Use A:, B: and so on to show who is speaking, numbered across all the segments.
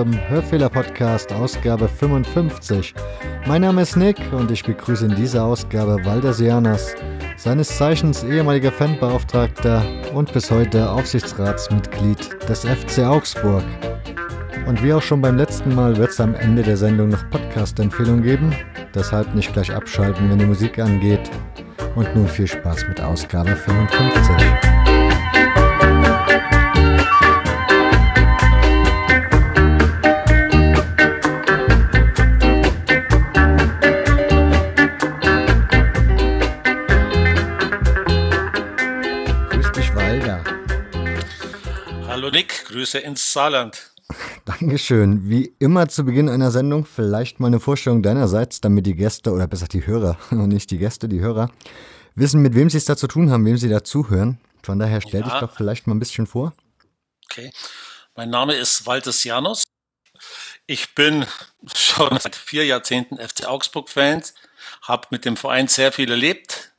A: zum Hörfehler-Podcast, Ausgabe 55. Mein Name ist Nick und ich begrüße in dieser Ausgabe Walter Sianas, seines Zeichens ehemaliger Fanbeauftragter und bis heute Aufsichtsratsmitglied des FC Augsburg. Und wie auch schon beim letzten Mal wird es am Ende der Sendung noch Podcast-Empfehlungen geben, deshalb nicht gleich abschalten, wenn die Musik angeht. Und nun viel Spaß mit Ausgabe 55.
B: Grüße ins Saarland.
A: Dankeschön. Wie immer zu Beginn einer Sendung vielleicht mal eine Vorstellung deinerseits, damit die Gäste oder besser die Hörer und nicht die Gäste, die Hörer wissen, mit wem sie es da zu tun haben, wem sie da zuhören. Von daher stell ja. dich doch vielleicht mal ein bisschen vor.
B: Okay. Mein Name ist Walter Janus. Ich bin schon seit vier Jahrzehnten FC Augsburg-Fan, habe mit dem Verein sehr viel erlebt,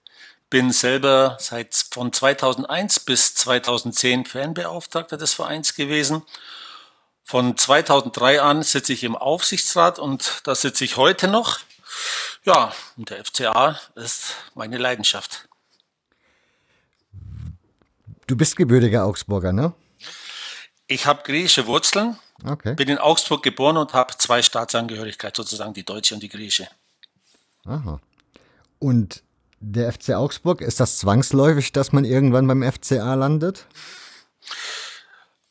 B: bin selber seit von 2001 bis 2010 Fanbeauftragter des Vereins gewesen. Von 2003 an sitze ich im Aufsichtsrat und da sitze ich heute noch. Ja, und der FCA ist meine Leidenschaft.
A: Du bist gebürtiger Augsburger, ne?
B: Ich habe griechische Wurzeln, okay. bin in Augsburg geboren und habe zwei Staatsangehörigkeit, sozusagen die deutsche und die griechische.
A: Aha. Und der FC Augsburg, ist das zwangsläufig, dass man irgendwann beim FCA landet?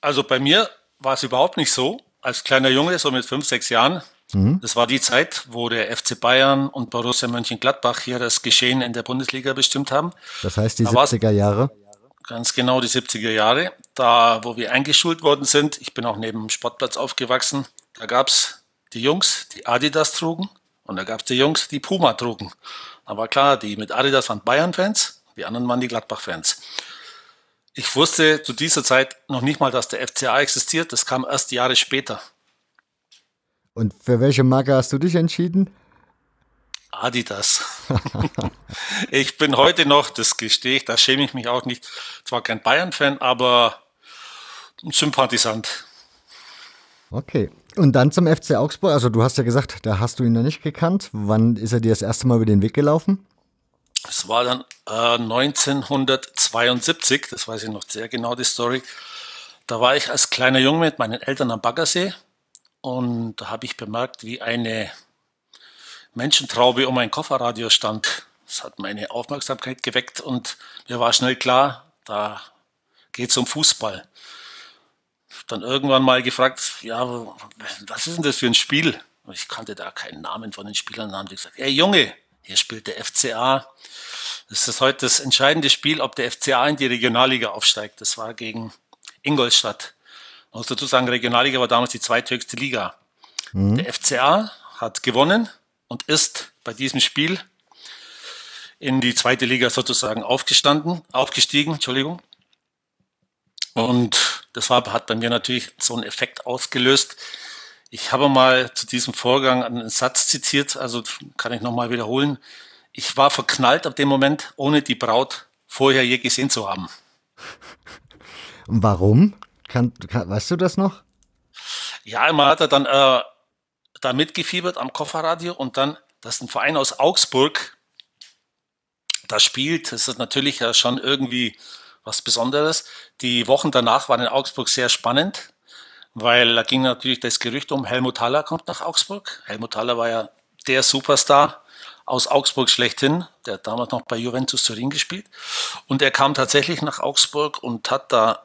B: Also bei mir war es überhaupt nicht so. Als kleiner Junge, so mit fünf, sechs Jahren, mhm. das war die Zeit, wo der FC Bayern und Borussia Mönchengladbach hier das Geschehen in der Bundesliga bestimmt haben.
A: Das heißt die da 70er Jahre?
B: Ganz genau die 70er Jahre, da wo wir eingeschult worden sind. Ich bin auch neben dem Sportplatz aufgewachsen. Da gab es die Jungs, die Adidas trugen und da gab es die Jungs, die Puma trugen. Aber klar, die mit Adidas waren Bayern-Fans, die anderen waren die Gladbach-Fans. Ich wusste zu dieser Zeit noch nicht mal, dass der FCA existiert. Das kam erst Jahre später.
A: Und für welche Marke hast du dich entschieden?
B: Adidas. ich bin heute noch, das gestehe ich, da schäme ich mich auch nicht, zwar kein Bayern-Fan, aber ein Sympathisant.
A: Okay. Und dann zum FC Augsburg. Also du hast ja gesagt, da hast du ihn noch nicht gekannt. Wann ist er dir das erste Mal über den Weg gelaufen?
B: Es war dann äh, 1972, das weiß ich noch sehr genau, die Story. Da war ich als kleiner Junge mit meinen Eltern am Baggersee und da habe ich bemerkt, wie eine Menschentraube um ein Kofferradio stand. Das hat meine Aufmerksamkeit geweckt und mir war schnell klar, da geht es um Fußball dann irgendwann mal gefragt, ja, was ist denn das für ein Spiel? Und ich kannte da keinen Namen von den Spielern. Dann haben die gesagt, ey Junge, hier spielt der FCA. Das ist heute das entscheidende Spiel, ob der FCA in die Regionalliga aufsteigt. Das war gegen Ingolstadt. Man muss dazu sagen, Regionalliga war damals die zweithöchste Liga. Mhm. Der FCA hat gewonnen und ist bei diesem Spiel in die zweite Liga sozusagen aufgestanden, aufgestiegen, Entschuldigung. Und das war, hat bei mir natürlich so einen Effekt ausgelöst. Ich habe mal zu diesem Vorgang einen Satz zitiert, also kann ich nochmal wiederholen. Ich war verknallt ab dem Moment, ohne die Braut vorher je gesehen zu haben.
A: Warum? Kann, kann, weißt du das noch?
B: Ja, man hat er dann äh, da mitgefiebert am Kofferradio und dann, dass ein Verein aus Augsburg da spielt, das ist natürlich ja schon irgendwie was Besonderes. Die Wochen danach waren in Augsburg sehr spannend, weil da ging natürlich das Gerücht um, Helmut Haller kommt nach Augsburg. Helmut Haller war ja der Superstar aus Augsburg schlechthin, der hat damals noch bei Juventus Turin gespielt. Und er kam tatsächlich nach Augsburg und hat da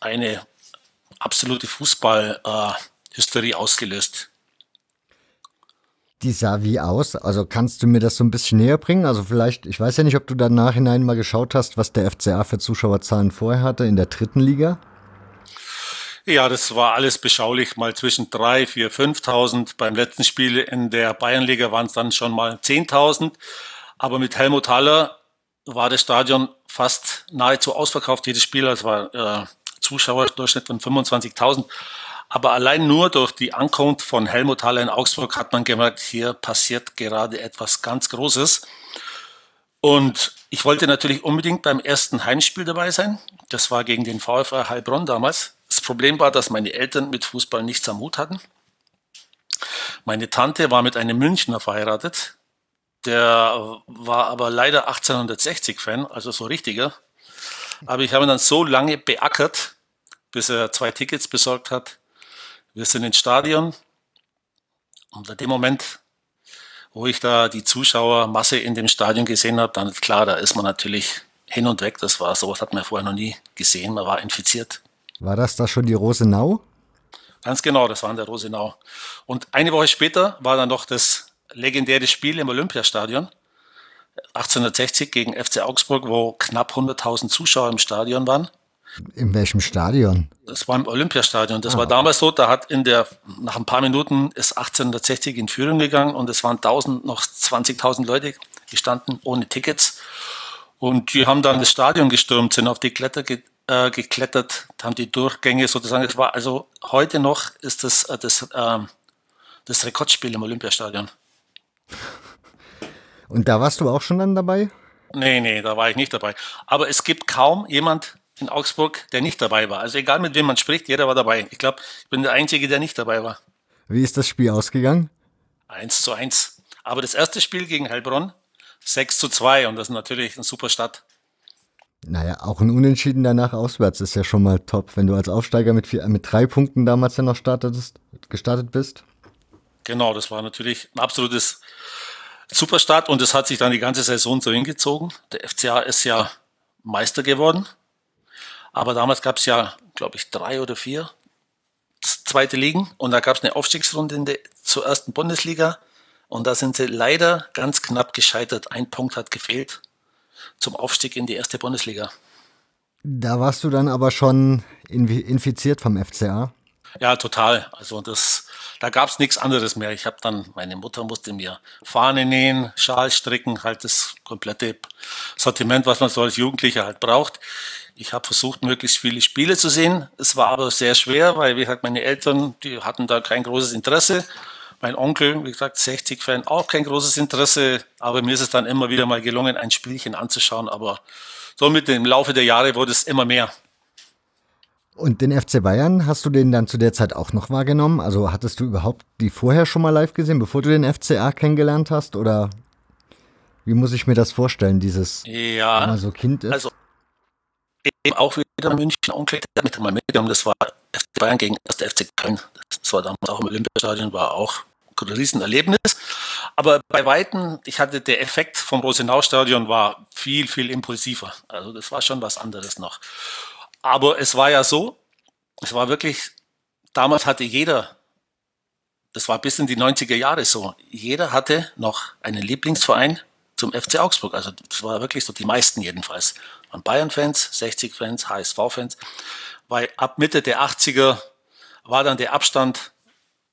B: eine absolute Fußballhysterie äh, ausgelöst.
A: Die sah wie aus? Also kannst du mir das so ein bisschen näher bringen? Also vielleicht, ich weiß ja nicht, ob du da nachhinein mal geschaut hast, was der FCA für Zuschauerzahlen vorher hatte in der dritten Liga.
B: Ja, das war alles beschaulich, mal zwischen 3, 4, 5.000. Beim letzten Spiel in der Bayernliga waren es dann schon mal 10.000. Aber mit Helmut Haller war das Stadion fast nahezu ausverkauft, jedes Spiel. Es war äh, Zuschauerdurchschnitt von 25.000. Aber allein nur durch die Ankunft von Helmut Haller in Augsburg hat man gemerkt, hier passiert gerade etwas ganz Großes. Und ich wollte natürlich unbedingt beim ersten Heimspiel dabei sein. Das war gegen den VfR Heilbronn damals. Das Problem war, dass meine Eltern mit Fußball nichts am Hut hatten. Meine Tante war mit einem Münchner verheiratet. Der war aber leider 1860-Fan, also so richtiger. Aber ich habe ihn dann so lange beackert, bis er zwei Tickets besorgt hat. Wir sind ins Stadion. Und in dem Moment, wo ich da die Zuschauermasse in dem Stadion gesehen habe, dann klar, da ist man natürlich hin und weg. Das war sowas hat man vorher noch nie gesehen. Man war infiziert.
A: War das da schon die Rosenau?
B: Ganz genau, das war in der Rosenau. Und eine Woche später war dann noch das legendäre Spiel im Olympiastadion. 1860 gegen FC Augsburg, wo knapp 100.000 Zuschauer im Stadion waren.
A: In welchem Stadion?
B: Das war im Olympiastadion. Das ah. war damals so, da hat in der, nach ein paar Minuten ist 1860 in Führung gegangen und es waren 1000, noch 20.000 Leute gestanden ohne Tickets. Und die haben dann das Stadion gestürmt, sind auf die Kletter ge äh, geklettert, haben die Durchgänge sozusagen. Es war also heute noch ist das äh, das, äh, das Rekordspiel im Olympiastadion.
A: Und da warst du auch schon dann dabei?
B: Nee, nee, da war ich nicht dabei. Aber es gibt kaum jemand in Augsburg, der nicht dabei war. Also egal mit wem man spricht, jeder war dabei. Ich glaube, ich bin der Einzige, der nicht dabei war.
A: Wie ist das Spiel ausgegangen?
B: Eins zu eins. Aber das erste Spiel gegen Heilbronn 6 zu 2 und das ist natürlich eine super Stadt.
A: Naja, auch ein Unentschieden danach auswärts ist ja schon mal top, wenn du als Aufsteiger mit, vier, mit drei Punkten damals ja noch startetest, gestartet bist.
B: Genau, das war natürlich ein absolutes Superstart und es hat sich dann die ganze Saison so hingezogen. Der FCA ist ja Meister geworden, aber damals gab es ja, glaube ich, drei oder vier zweite Ligen und da gab es eine Aufstiegsrunde in der, zur ersten Bundesliga und da sind sie leider ganz knapp gescheitert. Ein Punkt hat gefehlt zum Aufstieg in die erste Bundesliga.
A: Da warst du dann aber schon infiziert vom FCA?
B: Ja, total. Also das, da gab es nichts anderes mehr. Ich habe dann, meine Mutter musste mir Fahne nähen, Schal stricken, halt das komplette Sortiment, was man so als Jugendlicher halt braucht. Ich habe versucht, möglichst viele Spiele zu sehen. Es war aber sehr schwer, weil, wie gesagt, meine Eltern, die hatten da kein großes Interesse. Mein Onkel, wie gesagt, 60-Fan, auch kein großes Interesse. Aber mir ist es dann immer wieder mal gelungen, ein Spielchen anzuschauen. Aber so mit dem Laufe der Jahre wurde es immer mehr.
A: Und den FC Bayern, hast du den dann zu der Zeit auch noch wahrgenommen? Also hattest du überhaupt die vorher schon mal live gesehen, bevor du den FCA kennengelernt hast? Oder wie muss ich mir das vorstellen, dieses,
B: ja,
A: wenn man so Kind ist?
B: Also eben auch wieder München Onkel, der mit mal mitgenommen, das war FC Bayern gegen der FC Köln. Das war damals auch im Olympiastadion, war auch ein Riesenerlebnis. Aber bei Weitem, ich hatte der Effekt vom Rosenau-Stadion war viel, viel impulsiver. Also das war schon was anderes noch. Aber es war ja so, es war wirklich, damals hatte jeder, das war bis in die 90er Jahre so, jeder hatte noch einen Lieblingsverein zum FC Augsburg. Also das war wirklich so, die meisten jedenfalls. Waren Bayern-Fans, 60-Fans, HSV-Fans. Weil ab Mitte der 80er war dann der Abstand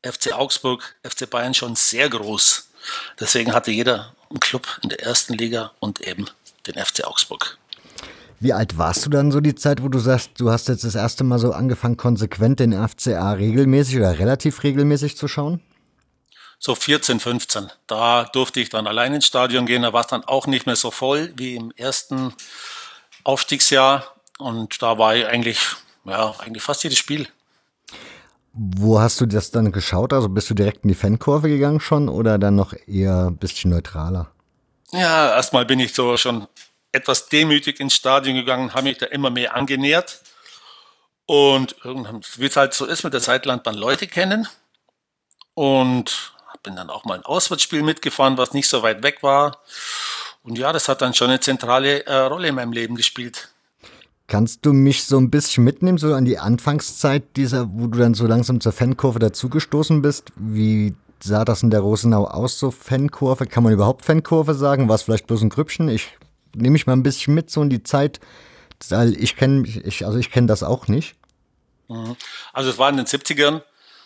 B: FC Augsburg, FC Bayern schon sehr groß. Deswegen hatte jeder einen Club in der ersten Liga und eben den FC Augsburg.
A: Wie alt warst du dann so die Zeit, wo du sagst, du hast jetzt das erste Mal so angefangen, konsequent den FCA regelmäßig oder relativ regelmäßig zu schauen?
B: So 14, 15. Da durfte ich dann allein ins Stadion gehen. Da war es dann auch nicht mehr so voll wie im ersten Aufstiegsjahr. Und da war ich eigentlich, ja, eigentlich fast jedes Spiel.
A: Wo hast du das dann geschaut? Also bist du direkt in die Fankurve gegangen schon oder dann noch eher ein bisschen neutraler?
B: Ja, erstmal bin ich so schon etwas demütig ins Stadion gegangen, habe mich da immer mehr angenähert. Und wie es halt so ist, mit der Zeit lernt man Leute kennen. Und bin dann auch mal ein Auswärtsspiel mitgefahren, was nicht so weit weg war. Und ja, das hat dann schon eine zentrale äh, Rolle in meinem Leben gespielt.
A: Kannst du mich so ein bisschen mitnehmen, so an die Anfangszeit dieser, wo du dann so langsam zur Fankurve dazugestoßen bist? Wie sah das in der Rosenau aus, so Fankurve? Kann man überhaupt Fankurve sagen? War es vielleicht bloß ein Grüppchen? Ich nehme mich mal ein bisschen mit so in die Zeit, weil ich kenne, ich, also ich kenne das auch nicht.
B: Mhm. Also es war in den 70ern,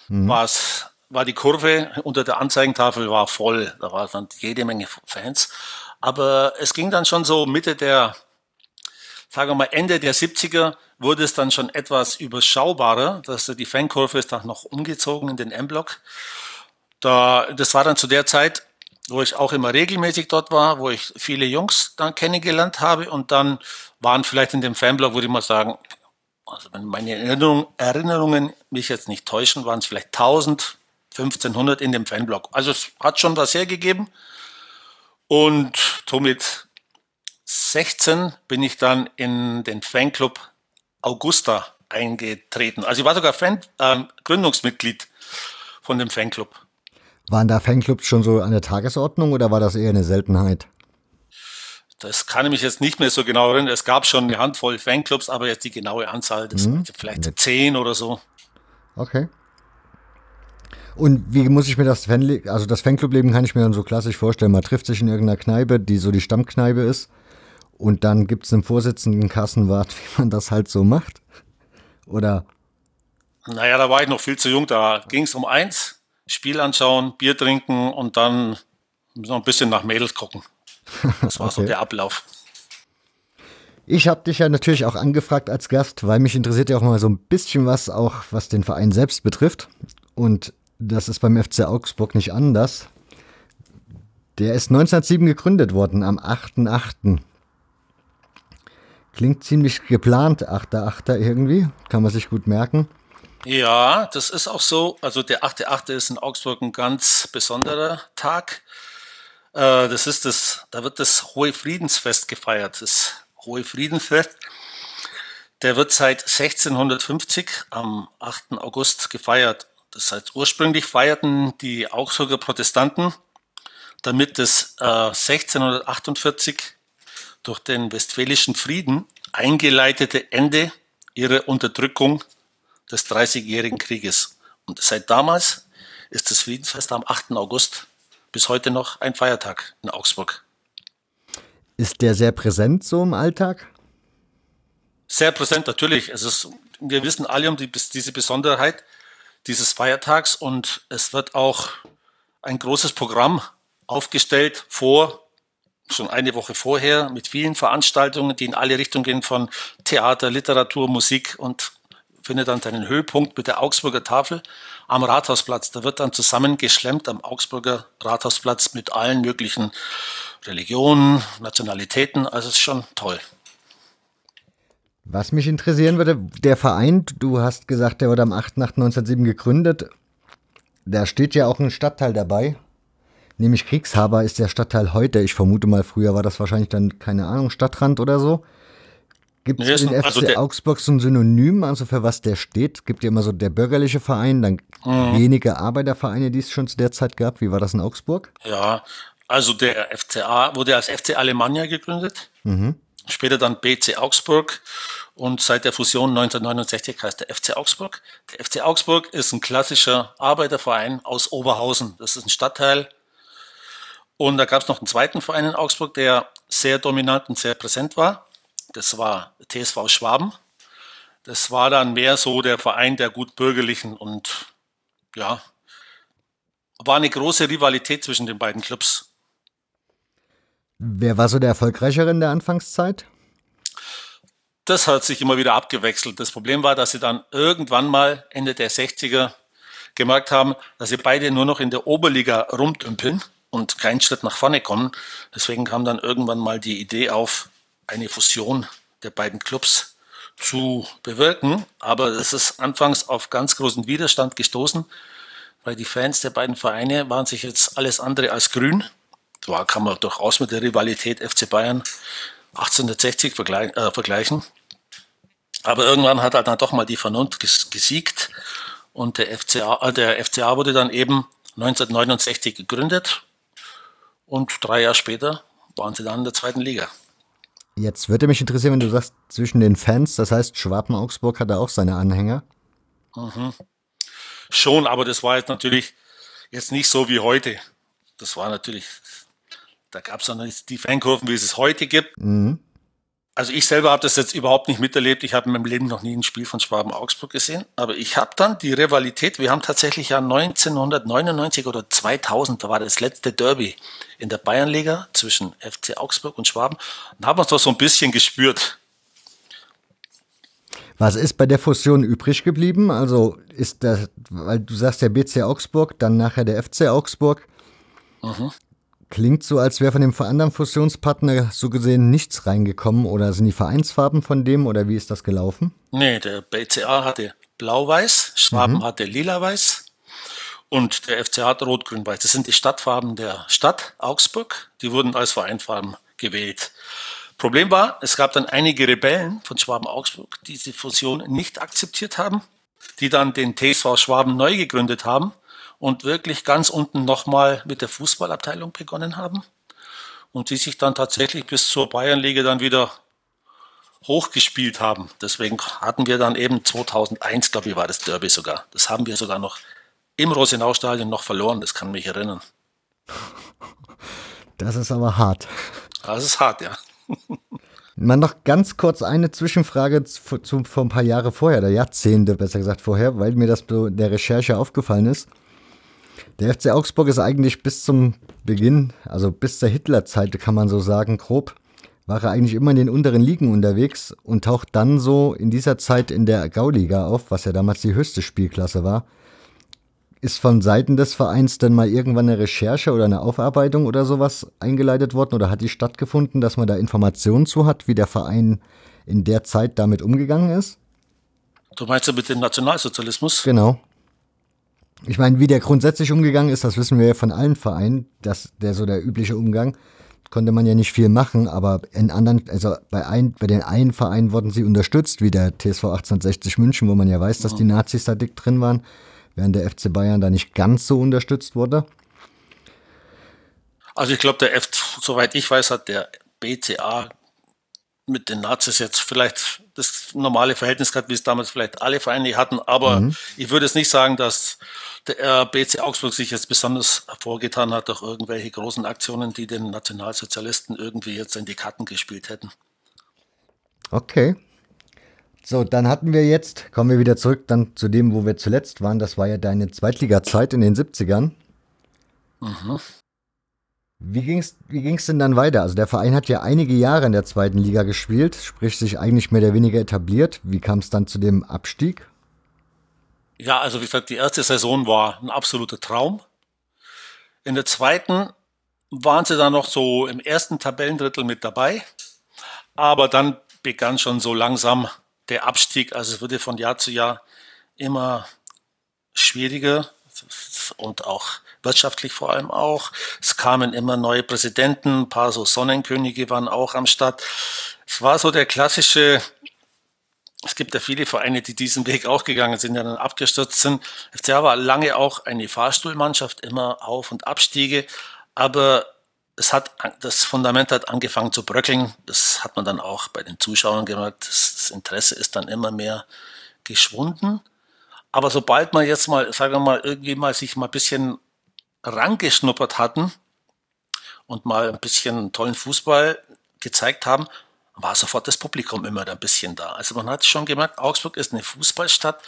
B: mhm. war es, war die Kurve unter der Anzeigentafel war voll, da war dann jede Menge Fans. Aber es ging dann schon so Mitte der, sagen wir mal Ende der 70er, wurde es dann schon etwas überschaubarer, dass die Fankurve ist dann noch umgezogen in den M-Block. Da, das war dann zu der Zeit, wo ich auch immer regelmäßig dort war, wo ich viele Jungs dann kennengelernt habe und dann waren vielleicht in dem Fanblog, würde ich mal sagen, also wenn meine Erinnerung, Erinnerungen mich jetzt nicht täuschen, waren es vielleicht 1000, 1500 in dem Fanblock. Also es hat schon was hergegeben. Und somit 16 bin ich dann in den Fanclub Augusta eingetreten. Also ich war sogar Fan, äh, Gründungsmitglied von dem Fanclub.
A: Waren da Fanclubs schon so an der Tagesordnung oder war das eher eine Seltenheit?
B: Das kann ich mich jetzt nicht mehr so genau erinnern. Es gab schon eine Handvoll Fanclubs, aber jetzt die genaue Anzahl, das mhm. vielleicht zehn oder so.
A: Okay. Und wie muss ich mir das Fan also das Fanclub-Leben kann ich mir dann so klassisch vorstellen. Man trifft sich in irgendeiner Kneipe, die so die Stammkneipe ist. Und dann gibt es einen Vorsitzenden Kassenwart, wie man das halt so macht. Oder?
B: Naja, da war ich noch viel zu jung. Da ging es um eins: Spiel anschauen, Bier trinken und dann noch ein bisschen nach Mädels gucken. Das war okay. so der Ablauf.
A: Ich habe dich ja natürlich auch angefragt als Gast, weil mich interessiert ja auch mal so ein bisschen was, auch was den Verein selbst betrifft. Und das ist beim FC Augsburg nicht anders. Der ist 1907 gegründet worden, am 8.8. Klingt ziemlich geplant, 8.8. irgendwie. Kann man sich gut merken.
B: Ja, das ist auch so. Also der 8.8. ist in Augsburg ein ganz besonderer Tag. Äh, das ist das, da wird das Hohe Friedensfest gefeiert. Das Hohe Friedensfest, der wird seit 1650 am 8. August gefeiert. Das heißt, ursprünglich feierten die Augsburger Protestanten, damit das äh, 1648 durch den Westfälischen Frieden eingeleitete Ende ihrer Unterdrückung des Dreißigjährigen Krieges. Und seit damals ist das Friedensfest am 8. August bis heute noch ein Feiertag in Augsburg.
A: Ist der sehr präsent so im Alltag?
B: Sehr präsent, natürlich. Es ist, wir wissen alle um die, diese Besonderheit dieses Feiertags und es wird auch ein großes Programm aufgestellt vor, schon eine Woche vorher, mit vielen Veranstaltungen, die in alle Richtungen gehen, von Theater, Literatur, Musik und findet dann seinen Höhepunkt mit der Augsburger Tafel am Rathausplatz. Da wird dann zusammengeschlemmt am Augsburger Rathausplatz mit allen möglichen Religionen, Nationalitäten. Also es ist schon toll.
A: Was mich interessieren würde, der Verein, du hast gesagt, der wurde am 8.8.1907 gegründet. Da steht ja auch ein Stadtteil dabei. Nämlich Kriegshaber ist der Stadtteil heute. Ich vermute mal, früher war das wahrscheinlich dann, keine Ahnung, Stadtrand oder so. Gibt es nee, für den also FC Augsburg so ein Synonym, also für was der steht? Gibt ja immer so der bürgerliche Verein, dann mhm. wenige Arbeitervereine, die es schon zu der Zeit gab. Wie war das in Augsburg?
B: Ja, also der FCA wurde als FC Alemannia gegründet. Mhm später dann BC Augsburg und seit der Fusion 1969 heißt der FC Augsburg. Der FC Augsburg ist ein klassischer Arbeiterverein aus Oberhausen. Das ist ein Stadtteil. Und da gab es noch einen zweiten Verein in Augsburg, der sehr dominant und sehr präsent war. Das war TSV Schwaben. Das war dann mehr so der Verein der gut bürgerlichen und ja, war eine große Rivalität zwischen den beiden Clubs.
A: Wer war so der Erfolgreichere in der Anfangszeit?
B: Das hat sich immer wieder abgewechselt. Das Problem war, dass sie dann irgendwann mal Ende der 60er gemerkt haben, dass sie beide nur noch in der Oberliga rumdümpeln und keinen Schritt nach vorne kommen. Deswegen kam dann irgendwann mal die Idee auf, eine Fusion der beiden Clubs zu bewirken. Aber es ist anfangs auf ganz großen Widerstand gestoßen, weil die Fans der beiden Vereine waren sich jetzt alles andere als grün da kann man durchaus mit der Rivalität FC Bayern 1860 vergleich, äh, vergleichen. Aber irgendwann hat halt dann doch mal die Vernunft gesiegt und der FCA, äh, der FCA wurde dann eben 1969 gegründet und drei Jahre später waren sie dann in der zweiten Liga.
A: Jetzt würde mich interessieren, wenn du sagst, zwischen den Fans, das heißt, Schwaben-Augsburg hat da auch seine Anhänger.
B: Mhm. Schon, aber das war jetzt natürlich jetzt nicht so wie heute. Das war natürlich da gab es noch nicht die Fankurven, wie es es heute gibt. Mhm. Also ich selber habe das jetzt überhaupt nicht miterlebt. Ich habe in meinem Leben noch nie ein Spiel von Schwaben Augsburg gesehen. Aber ich habe dann die Rivalität, wir haben tatsächlich ja 1999 oder 2000, da war das letzte Derby in der Bayernliga zwischen FC Augsburg und Schwaben. Und haben wir es doch so ein bisschen gespürt.
A: Was ist bei der Fusion übrig geblieben? Also ist das, weil du sagst der BC Augsburg, dann nachher der FC Augsburg. Mhm. Klingt so, als wäre von dem anderen Fusionspartner so gesehen nichts reingekommen oder sind die Vereinsfarben von dem oder wie ist das gelaufen?
B: Nee, der BCA hatte blau-weiß, Schwaben mhm. hatte lila-weiß und der FCA hat rot-grün-weiß. Das sind die Stadtfarben der Stadt Augsburg. Die wurden als Vereinfarben gewählt. Problem war, es gab dann einige Rebellen von Schwaben-Augsburg, die diese Fusion nicht akzeptiert haben, die dann den TSV Schwaben neu gegründet haben und wirklich ganz unten nochmal mit der Fußballabteilung begonnen haben und die sich dann tatsächlich bis zur Bayernliga dann wieder hochgespielt haben. Deswegen hatten wir dann eben 2001, glaube ich, war das Derby sogar. Das haben wir sogar noch im Rosenau-Stadion noch verloren, das kann mich erinnern.
A: Das ist aber hart.
B: Das ist hart, ja.
A: Mal noch ganz kurz eine Zwischenfrage zu, zu, vor ein paar Jahre vorher, der Jahrzehnte besser gesagt vorher, weil mir das in der Recherche aufgefallen ist. Der FC Augsburg ist eigentlich bis zum Beginn, also bis zur Hitlerzeit, kann man so sagen, grob, war er eigentlich immer in den unteren Ligen unterwegs und taucht dann so in dieser Zeit in der Gauliga auf, was ja damals die höchste Spielklasse war. Ist von Seiten des Vereins dann mal irgendwann eine Recherche oder eine Aufarbeitung oder sowas eingeleitet worden oder hat die stattgefunden, dass man da Informationen zu hat, wie der Verein in der Zeit damit umgegangen ist?
B: Du meinst ja mit dem Nationalsozialismus?
A: Genau. Ich meine, wie der grundsätzlich umgegangen ist, das wissen wir ja von allen Vereinen, dass der so der übliche Umgang. Konnte man ja nicht viel machen, aber in anderen, also bei, ein, bei den einen Vereinen wurden sie unterstützt, wie der TSV 1860 München, wo man ja weiß, dass die Nazis da dick drin waren, während der FC Bayern da nicht ganz so unterstützt wurde.
B: Also ich glaube, der F, soweit ich weiß, hat der BCA mit den Nazis jetzt vielleicht das normale Verhältnis gehabt, wie es damals vielleicht alle Vereine hatten, aber mhm. ich würde es nicht sagen, dass der BC Augsburg sich jetzt besonders hervorgetan hat durch irgendwelche großen Aktionen, die den Nationalsozialisten irgendwie jetzt in die Karten gespielt hätten.
A: Okay. So, dann hatten wir jetzt, kommen wir wieder zurück dann zu dem, wo wir zuletzt waren. Das war ja deine Zweitliga-Zeit in den 70ern. Mhm. Wie ging es wie ging's denn dann weiter? Also der Verein hat ja einige Jahre in der zweiten Liga gespielt, sprich sich eigentlich mehr oder weniger etabliert. Wie kam es dann zu dem Abstieg?
B: Ja, also wie gesagt, die erste Saison war ein absoluter Traum. In der zweiten waren sie dann noch so im ersten Tabellendrittel mit dabei. Aber dann begann schon so langsam der Abstieg. Also es wurde von Jahr zu Jahr immer schwieriger und auch wirtschaftlich vor allem auch. Es kamen immer neue Präsidenten, ein paar so Sonnenkönige waren auch am Start. Es war so der klassische es gibt ja viele Vereine, die diesen Weg auch gegangen sind, ja dann abgestürzt sind. FCA war lange auch eine Fahrstuhlmannschaft, immer Auf- und Abstiege, aber es hat, das Fundament hat angefangen zu bröckeln. Das hat man dann auch bei den Zuschauern gemerkt. Das, Interesse ist dann immer mehr geschwunden. Aber sobald man jetzt mal, sagen wir mal, irgendwie mal sich mal ein bisschen rangeschnuppert hatten und mal ein bisschen tollen Fußball gezeigt haben, war sofort das Publikum immer ein bisschen da. Also man hat schon gemerkt, Augsburg ist eine Fußballstadt,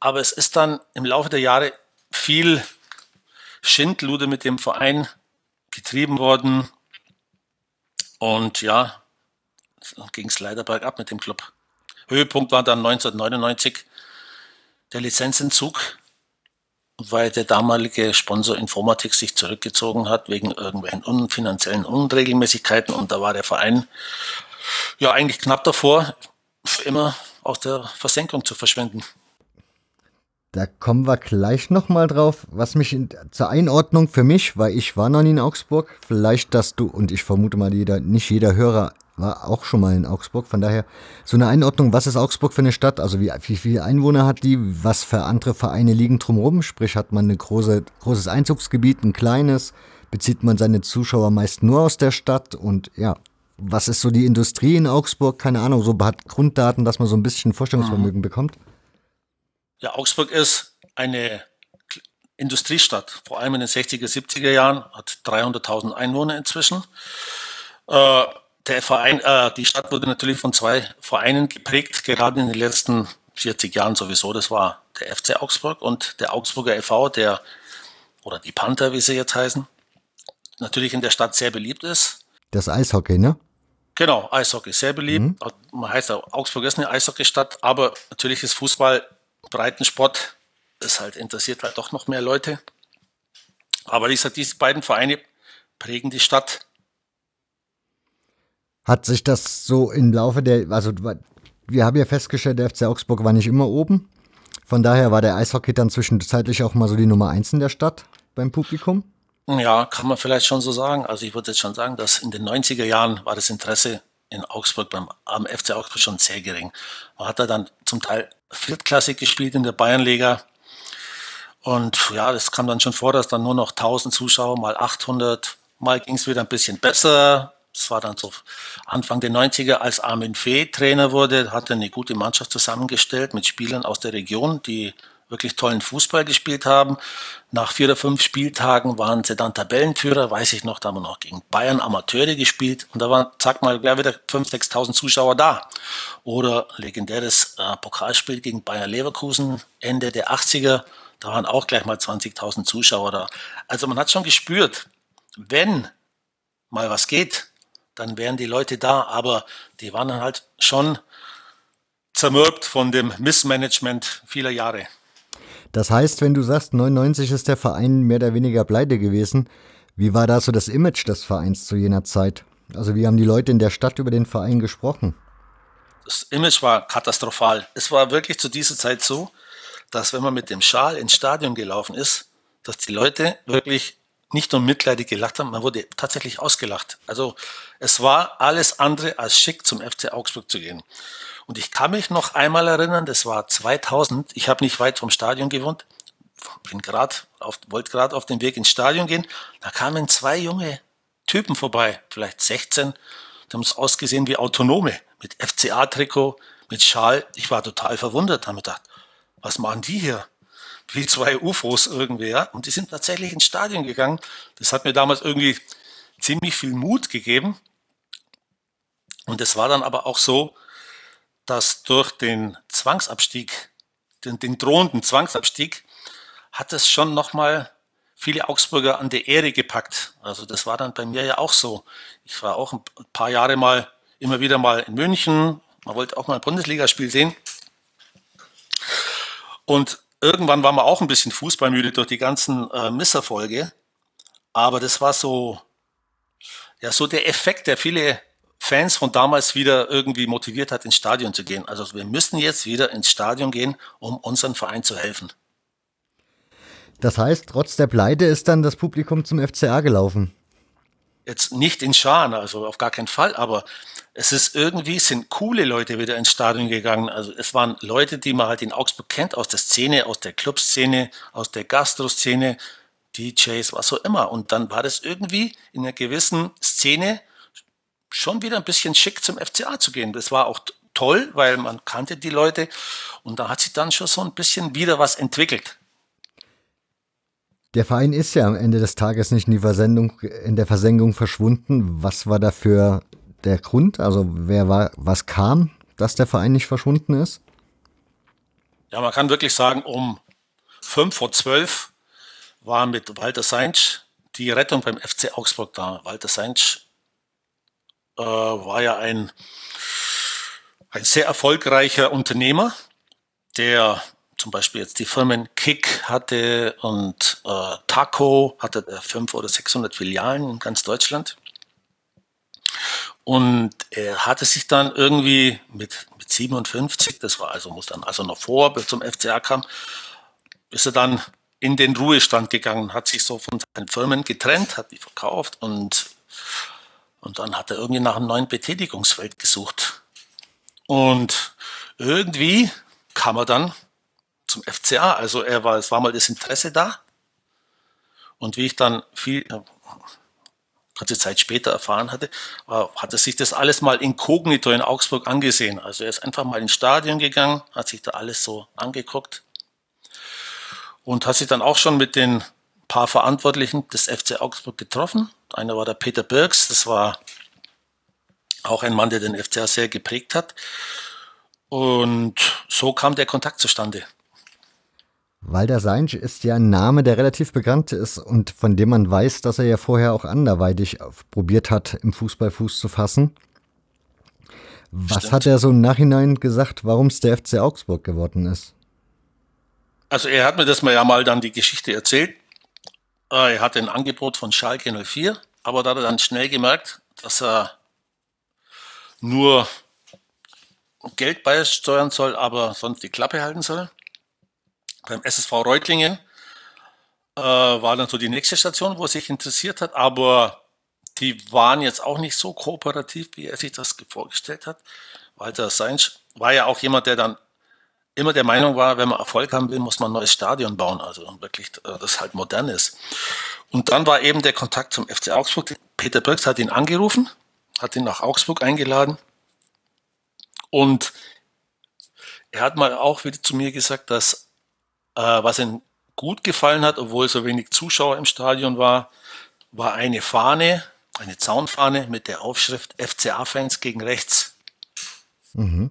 B: aber es ist dann im Laufe der Jahre viel Schindlude mit dem Verein getrieben worden. Und ja, ging es leider bergab mit dem Club. Höhepunkt war dann 1999 der Lizenzentzug, weil der damalige Sponsor Informatik sich zurückgezogen hat wegen irgendwelchen finanziellen Unregelmäßigkeiten und da war der Verein ja eigentlich knapp davor, immer aus der Versenkung zu verschwinden.
A: Da kommen wir gleich nochmal drauf. Was mich in, zur Einordnung für mich, weil ich war noch nie in Augsburg, vielleicht, dass du, und ich vermute mal, jeder, nicht jeder Hörer war auch schon mal in Augsburg. Von daher so eine Einordnung, was ist Augsburg für eine Stadt? Also wie, wie viele Einwohner hat die? Was für andere Vereine liegen drumherum? Sprich, hat man ein große, großes Einzugsgebiet, ein kleines? Bezieht man seine Zuschauer meist nur aus der Stadt? Und ja, was ist so die Industrie in Augsburg? Keine Ahnung, so hat Grunddaten, dass man so ein bisschen Vorstellungsvermögen mhm. bekommt?
B: Ja, Augsburg ist eine Industriestadt, vor allem in den 60er, 70er Jahren, hat 300.000 Einwohner inzwischen. Äh, der Verein, äh, die Stadt wurde natürlich von zwei Vereinen geprägt, gerade in den letzten 40 Jahren sowieso. Das war der FC Augsburg und der Augsburger e.V., der, oder die Panther, wie sie jetzt heißen, natürlich in der Stadt sehr beliebt ist.
A: Das Eishockey, ne?
B: Genau, Eishockey, sehr beliebt. Mhm. Man heißt auch, Augsburg ist eine Eishockeystadt, aber natürlich ist Fußball, Breitensport, das halt interessiert halt doch noch mehr Leute. Aber wie gesagt, diese beiden Vereine prägen die Stadt.
A: Hat sich das so im Laufe der, also wir haben ja festgestellt, der FC Augsburg war nicht immer oben. Von daher war der Eishockey dann zwischenzeitlich auch mal so die Nummer eins in der Stadt beim Publikum.
B: Ja, kann man vielleicht schon so sagen. Also ich würde jetzt schon sagen, dass in den 90er Jahren war das Interesse in Augsburg beim am FC Augsburg schon sehr gering. Man hat da dann zum Teil viertklassig gespielt in der Bayernliga. Und ja, das kam dann schon vor, dass dann nur noch 1000 Zuschauer mal 800. Mal ging es wieder ein bisschen besser. Das war dann so Anfang der 90er, als Armin Fee Trainer wurde, hat er eine gute Mannschaft zusammengestellt mit Spielern aus der Region, die wirklich tollen Fußball gespielt haben. Nach vier oder fünf Spieltagen waren sie dann Tabellenführer, weiß ich noch, da haben wir noch gegen Bayern Amateure gespielt und da waren, sag mal, gleich wieder 5.000, 6.000 Zuschauer da. Oder legendäres äh, Pokalspiel gegen Bayern Leverkusen Ende der 80er, da waren auch gleich mal 20.000 Zuschauer da. Also man hat schon gespürt, wenn mal was geht, dann wären die Leute da, aber die waren dann halt schon zermürbt von dem Missmanagement vieler Jahre.
A: Das heißt, wenn du sagst, 99 ist der Verein mehr oder weniger pleite gewesen, wie war da so das Image des Vereins zu jener Zeit? Also wie haben die Leute in der Stadt über den Verein gesprochen?
B: Das Image war katastrophal. Es war wirklich zu dieser Zeit so, dass wenn man mit dem Schal ins Stadion gelaufen ist, dass die Leute wirklich nicht nur mitleidig gelacht haben, man wurde tatsächlich ausgelacht. Also es war alles andere als schick, zum FC Augsburg zu gehen. Und ich kann mich noch einmal erinnern, das war 2000, ich habe nicht weit vom Stadion gewohnt, bin grad auf, wollte gerade auf den Weg ins Stadion gehen, da kamen zwei junge Typen vorbei, vielleicht 16, die haben es ausgesehen wie Autonome, mit FCA-Trikot, mit Schal. Ich war total verwundert, habe gedacht, was machen die hier? Wie zwei UFOs irgendwie, ja? Und die sind tatsächlich ins Stadion gegangen. Das hat mir damals irgendwie ziemlich viel Mut gegeben. Und es war dann aber auch so, dass durch den Zwangsabstieg, den, den drohenden Zwangsabstieg, hat es schon nochmal viele Augsburger an der Ehre gepackt. Also das war dann bei mir ja auch so. Ich war auch ein paar Jahre mal, immer wieder mal in München. Man wollte auch mal ein Bundesligaspiel sehen. Und irgendwann war man auch ein bisschen fußballmüde durch die ganzen äh, Misserfolge. Aber das war so, ja, so der Effekt, der viele Fans von damals wieder irgendwie motiviert hat, ins Stadion zu gehen. Also wir müssen jetzt wieder ins Stadion gehen, um unseren Verein zu helfen.
A: Das heißt, trotz der Pleite ist dann das Publikum zum FCA gelaufen.
B: Jetzt nicht in Scharen, also auf gar keinen Fall, aber es ist irgendwie, sind coole Leute wieder ins Stadion gegangen. Also es waren Leute, die man halt in Augsburg kennt, aus der Szene, aus der Clubszene, aus der Gastro-Szene, DJs, was auch immer. Und dann war das irgendwie in einer gewissen Szene schon wieder ein bisschen schick zum FCA zu gehen. Das war auch toll, weil man kannte die Leute und da hat sich dann schon so ein bisschen wieder was entwickelt.
A: Der Verein ist ja am Ende des Tages nicht in, die Versendung, in der Versenkung verschwunden. Was war dafür der Grund? Also wer war, was kam, dass der Verein nicht verschwunden ist?
B: Ja, man kann wirklich sagen, um fünf vor zwölf war mit Walter Seinsch die Rettung beim FC Augsburg da. Walter Seinsch äh, war ja ein, ein sehr erfolgreicher Unternehmer, der zum Beispiel jetzt die Firmen Kick hatte und äh, Taco hatte fünf oder 600 Filialen in ganz Deutschland. Und er hatte sich dann irgendwie mit, mit 57, das war also, muss dann also noch vor, bis zum FCA kam, ist er dann in den Ruhestand gegangen, hat sich so von seinen Firmen getrennt, hat die verkauft und und dann hat er irgendwie nach einem neuen Betätigungsfeld gesucht. Und irgendwie kam er dann zum FCA. Also er war, es war mal das Interesse da. Und wie ich dann viel, kurze Zeit später erfahren hatte, war, hat er sich das alles mal inkognito in Augsburg angesehen. Also er ist einfach mal ins Stadion gegangen, hat sich da alles so angeguckt und hat sich dann auch schon mit den paar Verantwortlichen des FC Augsburg getroffen. Einer war der Peter Birks, das war auch ein Mann, der den FCA sehr geprägt hat. Und so kam der Kontakt zustande.
A: Walter Seinsch ist ja ein Name, der relativ bekannt ist und von dem man weiß, dass er ja vorher auch anderweitig probiert hat, im Fußball Fuß zu fassen. Was Stimmt. hat er so im Nachhinein gesagt, warum es der FC Augsburg geworden ist?
B: Also er hat mir das mal ja mal dann die Geschichte erzählt. Äh, er hatte ein Angebot von Schalke 04 aber da hat er dann schnell gemerkt, dass er nur Geld beisteuern soll, aber sonst die Klappe halten soll. Beim SSV Reutlingen äh, war dann so die nächste Station, wo er sich interessiert hat, aber die waren jetzt auch nicht so kooperativ, wie er sich das vorgestellt hat. Walter Seinsch war ja auch jemand, der dann immer der Meinung war, wenn man Erfolg haben will, muss man ein neues Stadion bauen, also wirklich, äh, das halt modern ist. Und dann war eben der Kontakt zum FC Augsburg. Peter Birks hat ihn angerufen, hat ihn nach Augsburg eingeladen und er hat mal auch wieder zu mir gesagt, dass äh, was ihm gut gefallen hat, obwohl so wenig Zuschauer im Stadion war, war eine Fahne, eine Zaunfahne mit der Aufschrift FCA-Fans gegen rechts. Mhm.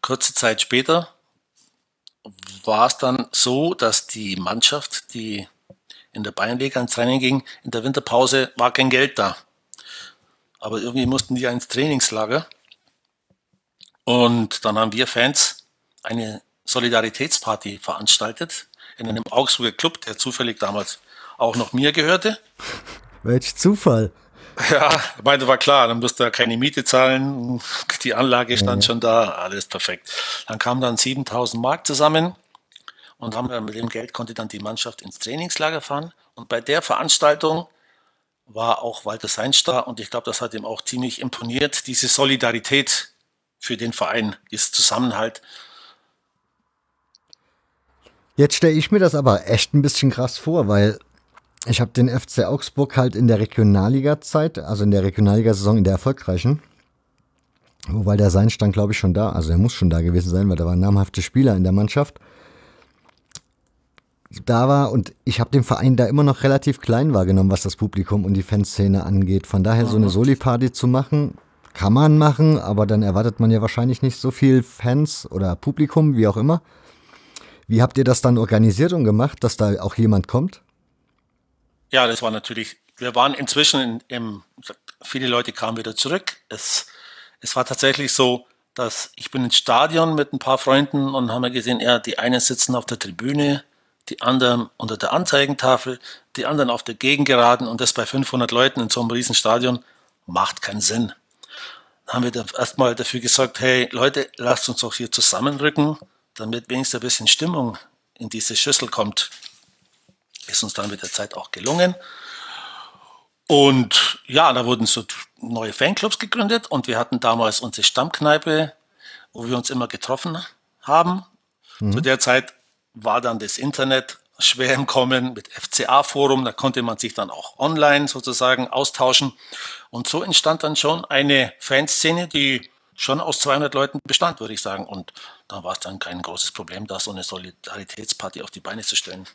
B: Kurze Zeit später war es dann so, dass die Mannschaft, die in der Bayernliga ins Training ging, in der Winterpause war kein Geld da. Aber irgendwie mussten die ins Trainingslager. Und dann haben wir Fans eine Solidaritätsparty veranstaltet in einem Augsburger Club, der zufällig damals auch noch mir gehörte.
A: Welch Zufall.
B: Ja, ich meine, war klar, dann musste er keine Miete zahlen, die Anlage stand ja. schon da, alles perfekt. Dann kamen dann 7000 Mark zusammen und haben dann mit dem Geld konnte dann die Mannschaft ins Trainingslager fahren. Und bei der Veranstaltung war auch Walter Seinz da und ich glaube, das hat ihm auch ziemlich imponiert, diese Solidarität für den Verein, dieser Zusammenhalt.
A: Jetzt stelle ich mir das aber echt ein bisschen krass vor, weil ich habe den FC Augsburg halt in der Regionalliga-Zeit, also in der Regionalliga-Saison, in der erfolgreichen, wobei der Sein stand, glaube ich, schon da. Also er muss schon da gewesen sein, weil da waren namhafte Spieler in der Mannschaft. Da war und ich habe den Verein da immer noch relativ klein wahrgenommen, was das Publikum und die Fanszene angeht. Von daher so eine Soli-Party zu machen, kann man machen, aber dann erwartet man ja wahrscheinlich nicht so viel Fans oder Publikum, wie auch immer. Wie habt ihr das dann organisiert und gemacht, dass da auch jemand kommt?
B: Ja, das war natürlich, wir waren inzwischen in, im, viele Leute kamen wieder zurück. Es, es war tatsächlich so, dass ich bin ins Stadion mit ein paar Freunden und haben gesehen, ja, die einen sitzen auf der Tribüne, die anderen unter der Anzeigentafel, die anderen auf der Gegengeraden und das bei 500 Leuten in so einem riesen Stadion macht keinen Sinn. Dann haben wir erstmal dafür gesagt, hey Leute, lasst uns doch hier zusammenrücken, damit wenigstens ein bisschen Stimmung in diese Schüssel kommt. Ist uns dann mit der Zeit auch gelungen. Und ja, da wurden so neue Fanclubs gegründet und wir hatten damals unsere Stammkneipe, wo wir uns immer getroffen haben. Mhm. Zu der Zeit war dann das Internet schwer im Kommen mit FCA-Forum, da konnte man sich dann auch online sozusagen austauschen. Und so entstand dann schon eine Fanszene, die schon aus 200 Leuten bestand, würde ich sagen. Und da war es dann kein großes Problem, da so eine Solidaritätsparty auf die Beine zu stellen.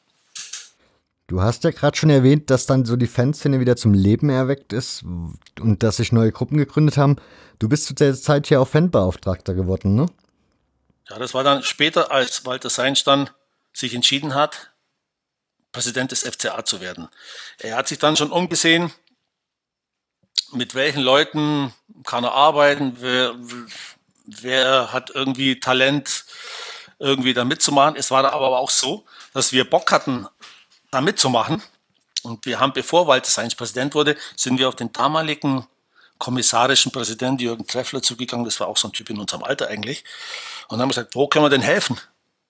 A: Du hast ja gerade schon erwähnt, dass dann so die Fanszene wieder zum Leben erweckt ist und dass sich neue Gruppen gegründet haben. Du bist zu der Zeit ja auch Fanbeauftragter geworden, ne?
B: Ja, das war dann später, als Walter Seinsch dann sich entschieden hat, Präsident des FCA zu werden. Er hat sich dann schon umgesehen, mit welchen Leuten kann er arbeiten, wer, wer hat irgendwie Talent, irgendwie da mitzumachen. Es war aber auch so, dass wir Bock hatten, da mitzumachen. Und wir haben, bevor Walter Seins Präsident wurde, sind wir auf den damaligen kommissarischen Präsidenten Jürgen Treffler zugegangen. Das war auch so ein Typ in unserem Alter eigentlich. Und haben gesagt, wo können wir denn helfen?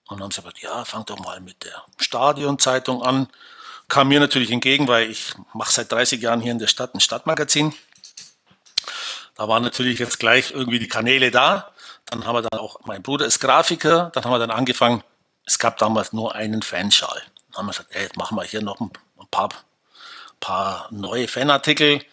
B: Und haben sie gesagt, ja, fang doch mal mit der Stadionzeitung an. Kam mir natürlich entgegen, weil ich mache seit 30 Jahren hier in der Stadt ein Stadtmagazin. Da waren natürlich jetzt gleich irgendwie die Kanäle da. Dann haben wir dann auch, mein Bruder ist Grafiker, dann haben wir dann angefangen, es gab damals nur einen Fanschal haben wir gesagt, ey, jetzt machen wir hier noch ein, paar, paar neue Fanartikel.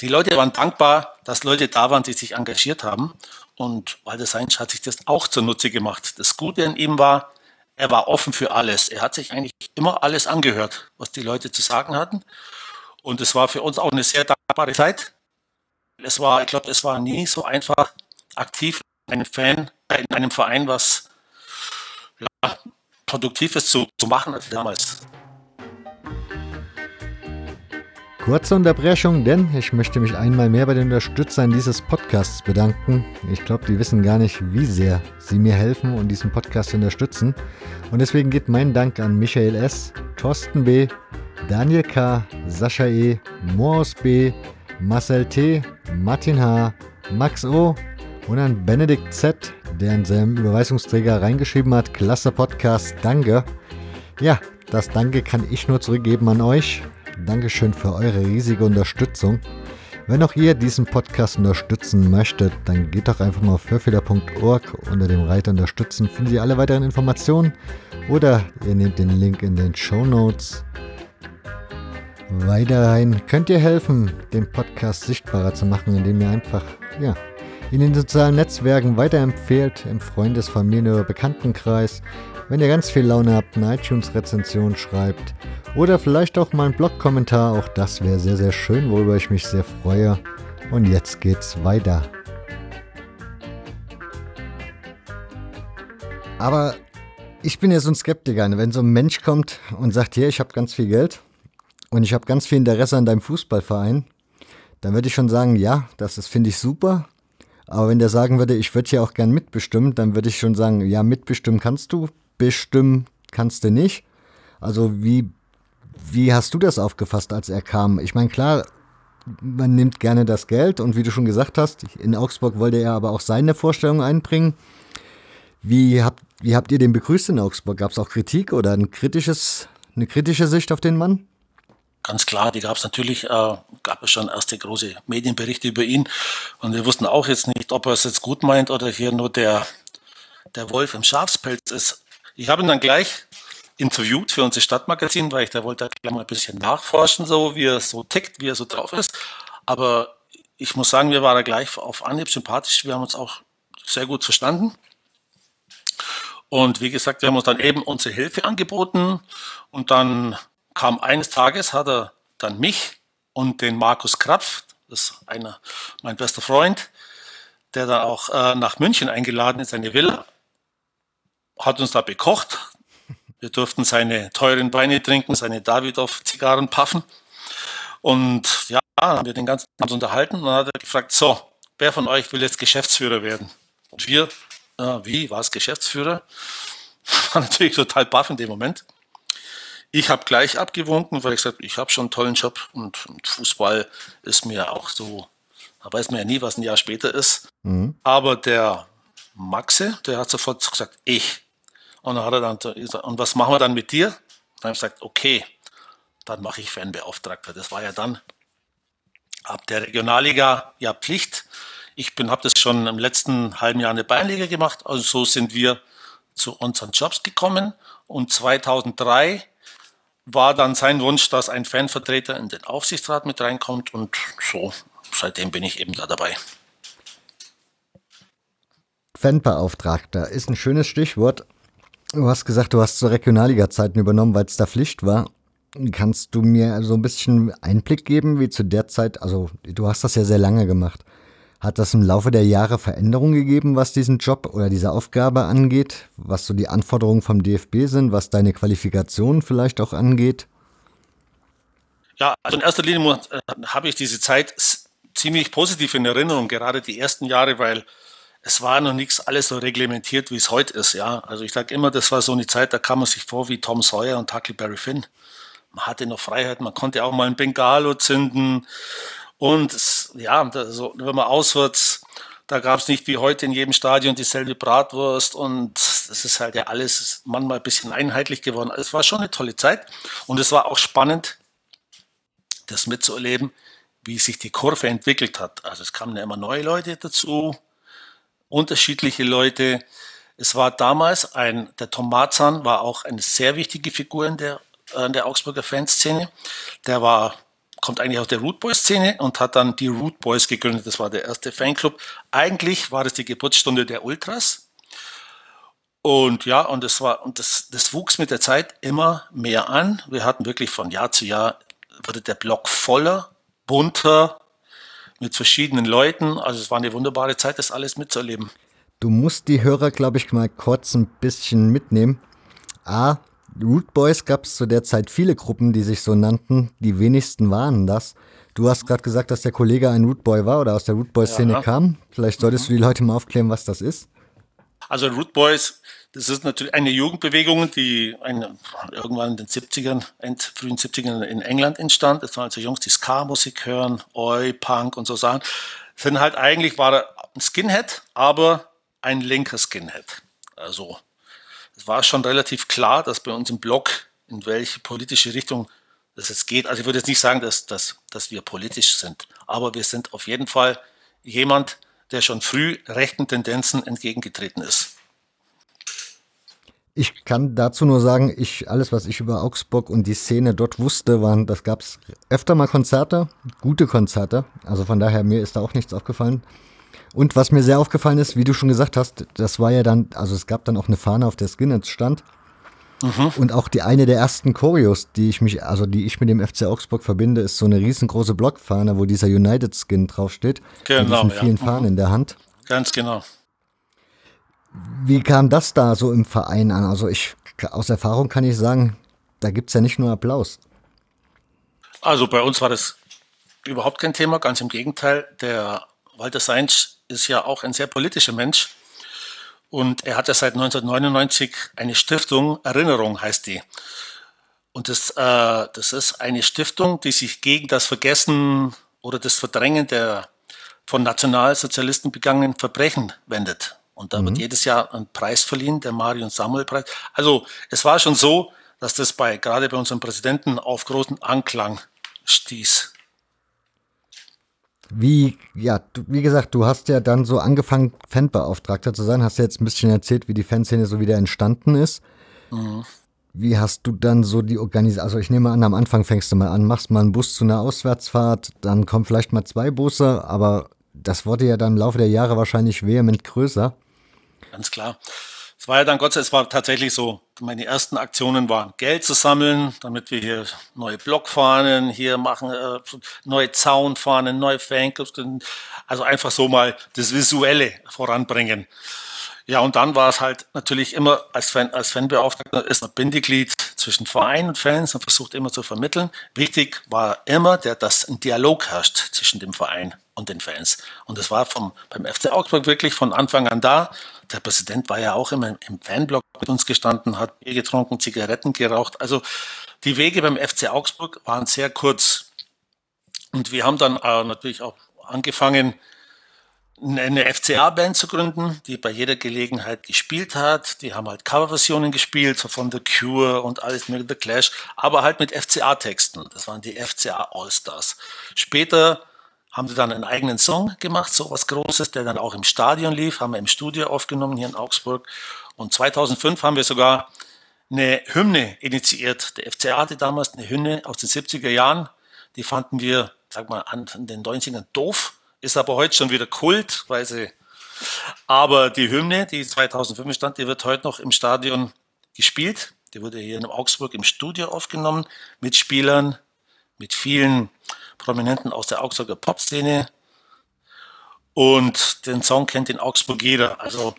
B: Die Leute waren dankbar, dass Leute da waren, die sich engagiert haben. Und Walter Seinsch hat sich das auch zunutze gemacht. Das Gute an ihm war, er war offen für alles. Er hat sich eigentlich immer alles angehört, was die Leute zu sagen hatten. Und es war für uns auch eine sehr dankbare Zeit. Es war, ich glaube, es war nie so einfach, aktiv ein Fan, in einem Verein was ja, Produktives zu, zu machen als damals.
A: Kurze Unterbrechung, denn ich möchte mich einmal mehr bei den Unterstützern dieses Podcasts bedanken. Ich glaube, die wissen gar nicht, wie sehr sie mir helfen und diesen Podcast unterstützen. Und deswegen geht mein Dank an Michael S., Thorsten B., Daniel K., Sascha E., Moos B., Marcel T., Martin H., Max O. und an Benedikt Z., der in seinem Überweisungsträger reingeschrieben hat, klasse Podcast, danke. Ja, das Danke kann ich nur zurückgeben an euch. Dankeschön für eure riesige Unterstützung. Wenn auch ihr diesen Podcast unterstützen möchtet, dann geht doch einfach mal auf hörfehler.org unter dem Reiter Unterstützen, findet ihr alle weiteren Informationen oder ihr nehmt den Link in den Show Notes. Weiterhin könnt ihr helfen, den Podcast sichtbarer zu machen, indem ihr einfach, ja, in den sozialen Netzwerken weiterempfehlt, im Freundes-, Familien- oder Bekanntenkreis. Wenn ihr ganz viel Laune habt, eine iTunes-Rezension schreibt oder vielleicht auch mal einen Blog-Kommentar, auch das wäre sehr, sehr schön, worüber ich mich sehr freue. Und jetzt geht's weiter. Aber ich bin ja so ein Skeptiker. Ne? Wenn so ein Mensch kommt und sagt, hier, ich habe ganz viel Geld und ich habe ganz viel Interesse an deinem Fußballverein, dann würde ich schon sagen, ja, das finde ich super. Aber wenn der sagen würde, ich würde hier auch gern mitbestimmen, dann würde ich schon sagen, ja, mitbestimmen kannst du, bestimmen kannst du nicht. Also wie, wie hast du das aufgefasst, als er kam? Ich meine, klar, man nimmt gerne das Geld und wie du schon gesagt hast, in Augsburg wollte er aber auch seine Vorstellungen einbringen. Wie habt, wie habt ihr den begrüßt in Augsburg? Gab es auch Kritik oder ein kritisches, eine kritische Sicht auf den Mann?
B: Ganz klar, die gab es natürlich, äh, gab es schon erste große Medienberichte über ihn. Und wir wussten auch jetzt nicht, ob er es jetzt gut meint oder hier nur der, der Wolf im Schafspelz ist. Ich habe ihn dann gleich interviewt für unser Stadtmagazin, weil ich da wollte gleich mal ein bisschen nachforschen, so wie er so tickt, wie er so drauf ist. Aber ich muss sagen, wir waren gleich auf Anhieb sympathisch. Wir haben uns auch sehr gut verstanden. Und wie gesagt, wir haben uns dann eben unsere Hilfe angeboten und dann kam eines Tages, hat er dann mich und den Markus Krapf, das ist einer, mein bester Freund, der dann auch äh, nach München eingeladen ist, seine Villa, hat uns da bekocht. Wir durften seine teuren Weine trinken, seine Davidoff-Zigarren puffen. Und ja, haben wir den ganzen Abend unterhalten und dann hat er gefragt, so, wer von euch will jetzt Geschäftsführer werden? Und wir, äh, wie, war es Geschäftsführer? War natürlich total baff in dem Moment. Ich habe gleich abgewunken, weil ich gesagt ich habe schon einen tollen Job und, und, Fußball ist mir auch so, da weiß man ja nie, was ein Jahr später ist. Mhm. Aber der Maxe, der hat sofort gesagt, ich. Und dann hat er dann gesagt, und was machen wir dann mit dir? Dann habe ich gesagt, okay, dann mache ich Fanbeauftragter. Das war ja dann ab der Regionalliga ja Pflicht. Ich habe das schon im letzten halben Jahr in der Bayernliga gemacht. Also so sind wir zu unseren Jobs gekommen. Und 2003 war dann sein Wunsch, dass ein Fanvertreter in den Aufsichtsrat mit reinkommt und so, seitdem bin ich eben da dabei.
A: Fanbeauftragter ist ein schönes Stichwort. Du hast gesagt, du hast zur Regionalliga-Zeiten übernommen, weil es da Pflicht war. Kannst du mir so ein bisschen Einblick geben, wie zu der Zeit, also du hast das ja sehr lange gemacht. Hat das im Laufe der Jahre Veränderungen gegeben, was diesen Job oder diese Aufgabe angeht? Was so die Anforderungen vom DFB sind, was deine Qualifikation vielleicht auch angeht?
B: Ja, also in erster Linie äh, habe ich diese Zeit ziemlich positiv in Erinnerung, gerade die ersten Jahre, weil es war noch nichts alles so reglementiert, wie es heute ist. Ja, also ich sage immer, das war so eine Zeit, da kam man sich vor wie Tom Sawyer und Huckleberry Finn. Man hatte noch Freiheit, man konnte auch mal ein Bengalo zünden und ja, so, wenn man auswärts, da gab es nicht wie heute in jedem Stadion dieselbe Bratwurst und das ist halt ja alles manchmal ein bisschen einheitlich geworden. Es war schon eine tolle Zeit und es war auch spannend, das mitzuerleben, wie sich die Kurve entwickelt hat. Also es kamen ja immer neue Leute dazu, unterschiedliche Leute. Es war damals ein, der Tom Marzahn war auch eine sehr wichtige Figur in der, in der Augsburger Fanszene. Der war kommt eigentlich aus der Root Boys Szene und hat dann die Root Boys gegründet. Das war der erste Fanclub. Eigentlich war das die Geburtsstunde der Ultras. Und ja, und das war, und das, das wuchs mit der Zeit immer mehr an. Wir hatten wirklich von Jahr zu Jahr wurde der Block voller, bunter, mit verschiedenen Leuten. Also es war eine wunderbare Zeit, das alles mitzuerleben.
A: Du musst die Hörer, glaube ich, mal kurz ein bisschen mitnehmen. A, Root Boys gab es zu der Zeit viele Gruppen, die sich so nannten. Die wenigsten waren das. Du hast gerade gesagt, dass der Kollege ein Root Boy war oder aus der Root Boy Szene ja. kam. Vielleicht solltest mhm. du die Leute mal aufklären, was das ist.
B: Also Root Boys, das ist natürlich eine Jugendbewegung, die eine, irgendwann in den 70ern, end, frühen 70ern in England entstand. Das waren also Jungs, die Ska-Musik hören, Oi, Punk und so Sachen. Sind halt eigentlich, war er ein Skinhead, aber ein linker Skinhead. Also es war schon relativ klar, dass bei uns im Blog, in welche politische Richtung das jetzt geht. Also ich würde jetzt nicht sagen, dass, dass, dass wir politisch sind, aber wir sind auf jeden Fall jemand, der schon früh rechten Tendenzen entgegengetreten ist.
A: Ich kann dazu nur sagen, ich alles, was ich über Augsburg und die Szene dort wusste, waren, das gab es öfter mal Konzerte, gute Konzerte. Also von daher mir ist da auch nichts aufgefallen. Und was mir sehr aufgefallen ist, wie du schon gesagt hast, das war ja dann, also es gab dann auch eine Fahne, auf der Skinheads stand. Mhm. Und auch die eine der ersten Choreos, die ich mich, also die ich mit dem FC Augsburg verbinde, ist so eine riesengroße Blockfahne, wo dieser United Skin draufsteht. Genau. Mit vielen ja. Fahnen mhm. in der Hand.
B: Ganz genau.
A: Wie kam das da so im Verein an? Also ich, aus Erfahrung kann ich sagen, da gibt es ja nicht nur Applaus.
B: Also bei uns war das überhaupt kein Thema, ganz im Gegenteil. Der Walter Seinsch ist ja auch ein sehr politischer Mensch. Und er hat ja seit 1999 eine Stiftung, Erinnerung heißt die. Und das, äh, das ist eine Stiftung, die sich gegen das Vergessen oder das Verdrängen der von Nationalsozialisten begangenen Verbrechen wendet. Und da mhm. wird jedes Jahr ein Preis verliehen, der Marion Samuel Preis. Also es war schon so, dass das bei gerade bei unserem Präsidenten auf großen Anklang stieß.
A: Wie, ja, du, wie gesagt, du hast ja dann so angefangen, Fanbeauftragter zu sein, hast ja jetzt ein bisschen erzählt, wie die Fanszene so wieder entstanden ist. Mhm. Wie hast du dann so die Organisation, also ich nehme an, am Anfang fängst du mal an, machst mal einen Bus zu einer Auswärtsfahrt, dann kommen vielleicht mal zwei Busse, aber das wurde ja dann im Laufe der Jahre wahrscheinlich vehement größer.
B: Ganz klar. Es war ja dann Gott sei Dank, es war tatsächlich so, meine ersten Aktionen waren Geld zu sammeln, damit wir hier neue Blockfahnen hier machen, äh, neue Zaunfahnen, neue Fanclubs, also einfach so mal das Visuelle voranbringen. Ja, und dann war es halt natürlich immer als, Fan, als Fanbeauftragter ist man Bindeglied zwischen Verein und Fans und versucht immer zu vermitteln. Wichtig war immer, der, dass ein Dialog herrscht zwischen dem Verein und den Fans. Und das war vom, beim FC Augsburg wirklich von Anfang an da. Der Präsident war ja auch immer im Fanblock mit uns gestanden, hat Bier getrunken, Zigaretten geraucht. Also die Wege beim FC Augsburg waren sehr kurz. Und wir haben dann äh, natürlich auch angefangen, eine FCA-Band zu gründen, die bei jeder Gelegenheit gespielt hat. Die haben halt Coverversionen gespielt, so von The Cure und alles mit The Clash, aber halt mit FCA-Texten. Das waren die FCA All-Stars. Später haben sie dann einen eigenen Song gemacht, so was Großes, der dann auch im Stadion lief, haben wir im Studio aufgenommen hier in Augsburg. Und 2005 haben wir sogar eine Hymne initiiert. Der FCA hatte damals eine Hymne aus den 70er Jahren. Die fanden wir, sag mal, an den 90ern doof, ist aber heute schon wieder Kult, weil sie. Aber die Hymne, die 2005 stand, die wird heute noch im Stadion gespielt. Die wurde hier in Augsburg im Studio aufgenommen mit Spielern, mit vielen Prominenten aus der Augsburger Popszene. Und den Song kennt in Augsburg jeder. Also,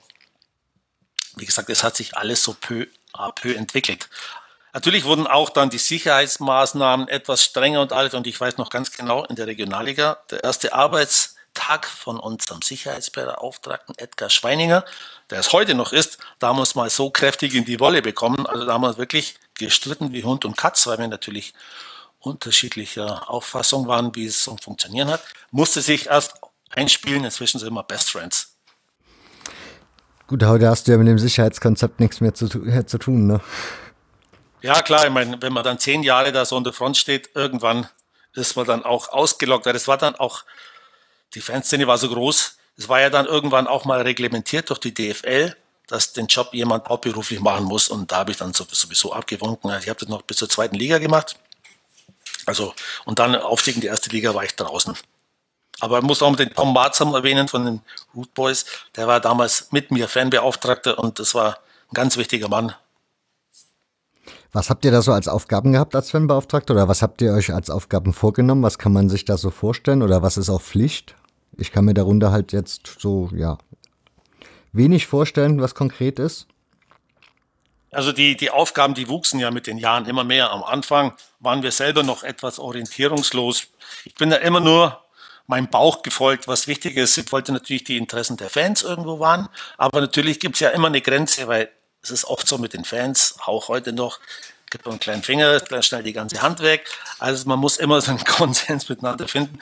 B: wie gesagt, es hat sich alles so peu à peu entwickelt. Natürlich wurden auch dann die Sicherheitsmaßnahmen etwas strenger und alles. Und ich weiß noch ganz genau, in der Regionalliga, der erste Arbeitstag von unserem Sicherheitsbeauftragten Edgar Schweininger, der es heute noch ist, damals mal so kräftig in die Wolle bekommen. Also damals wirklich gestritten wie Hund und Katz, weil wir natürlich unterschiedlicher Auffassung waren, wie es so funktionieren hat, musste sich erst einspielen. Inzwischen sind wir Best Friends.
A: Gut, heute hast du ja mit dem Sicherheitskonzept nichts mehr zu, äh, zu tun, ne?
B: Ja, klar, ich meine, wenn man dann zehn Jahre da so in der Front steht, irgendwann ist man dann auch ausgelockt. Das war dann auch, die Fanszene war so groß, es war ja dann irgendwann auch mal reglementiert durch die DFL, dass den Job jemand hauptberuflich machen muss. Und da habe ich dann sowieso abgewunken. Ich habe das noch bis zur zweiten Liga gemacht. Also, und dann Aufstieg in die erste Liga war ich draußen. Aber man muss auch den Tom Marzam erwähnen von den Root Boys. Der war damals mit mir Fanbeauftragter und das war ein ganz wichtiger Mann.
A: Was habt ihr da so als Aufgaben gehabt als Fanbeauftragter oder was habt ihr euch als Aufgaben vorgenommen? Was kann man sich da so vorstellen oder was ist auch Pflicht? Ich kann mir darunter halt jetzt so, ja, wenig vorstellen, was konkret ist.
B: Also die, die Aufgaben, die wuchsen ja mit den Jahren immer mehr. Am Anfang waren wir selber noch etwas orientierungslos. Ich bin da immer nur meinem Bauch gefolgt, was wichtig ist. Ich wollte natürlich die Interessen der Fans irgendwo wahren, aber natürlich gibt es ja immer eine Grenze, weil es ist oft so mit den Fans, auch heute noch, gibt man einen kleinen Finger, dann schnell die ganze Hand weg. Also man muss immer so einen Konsens miteinander finden,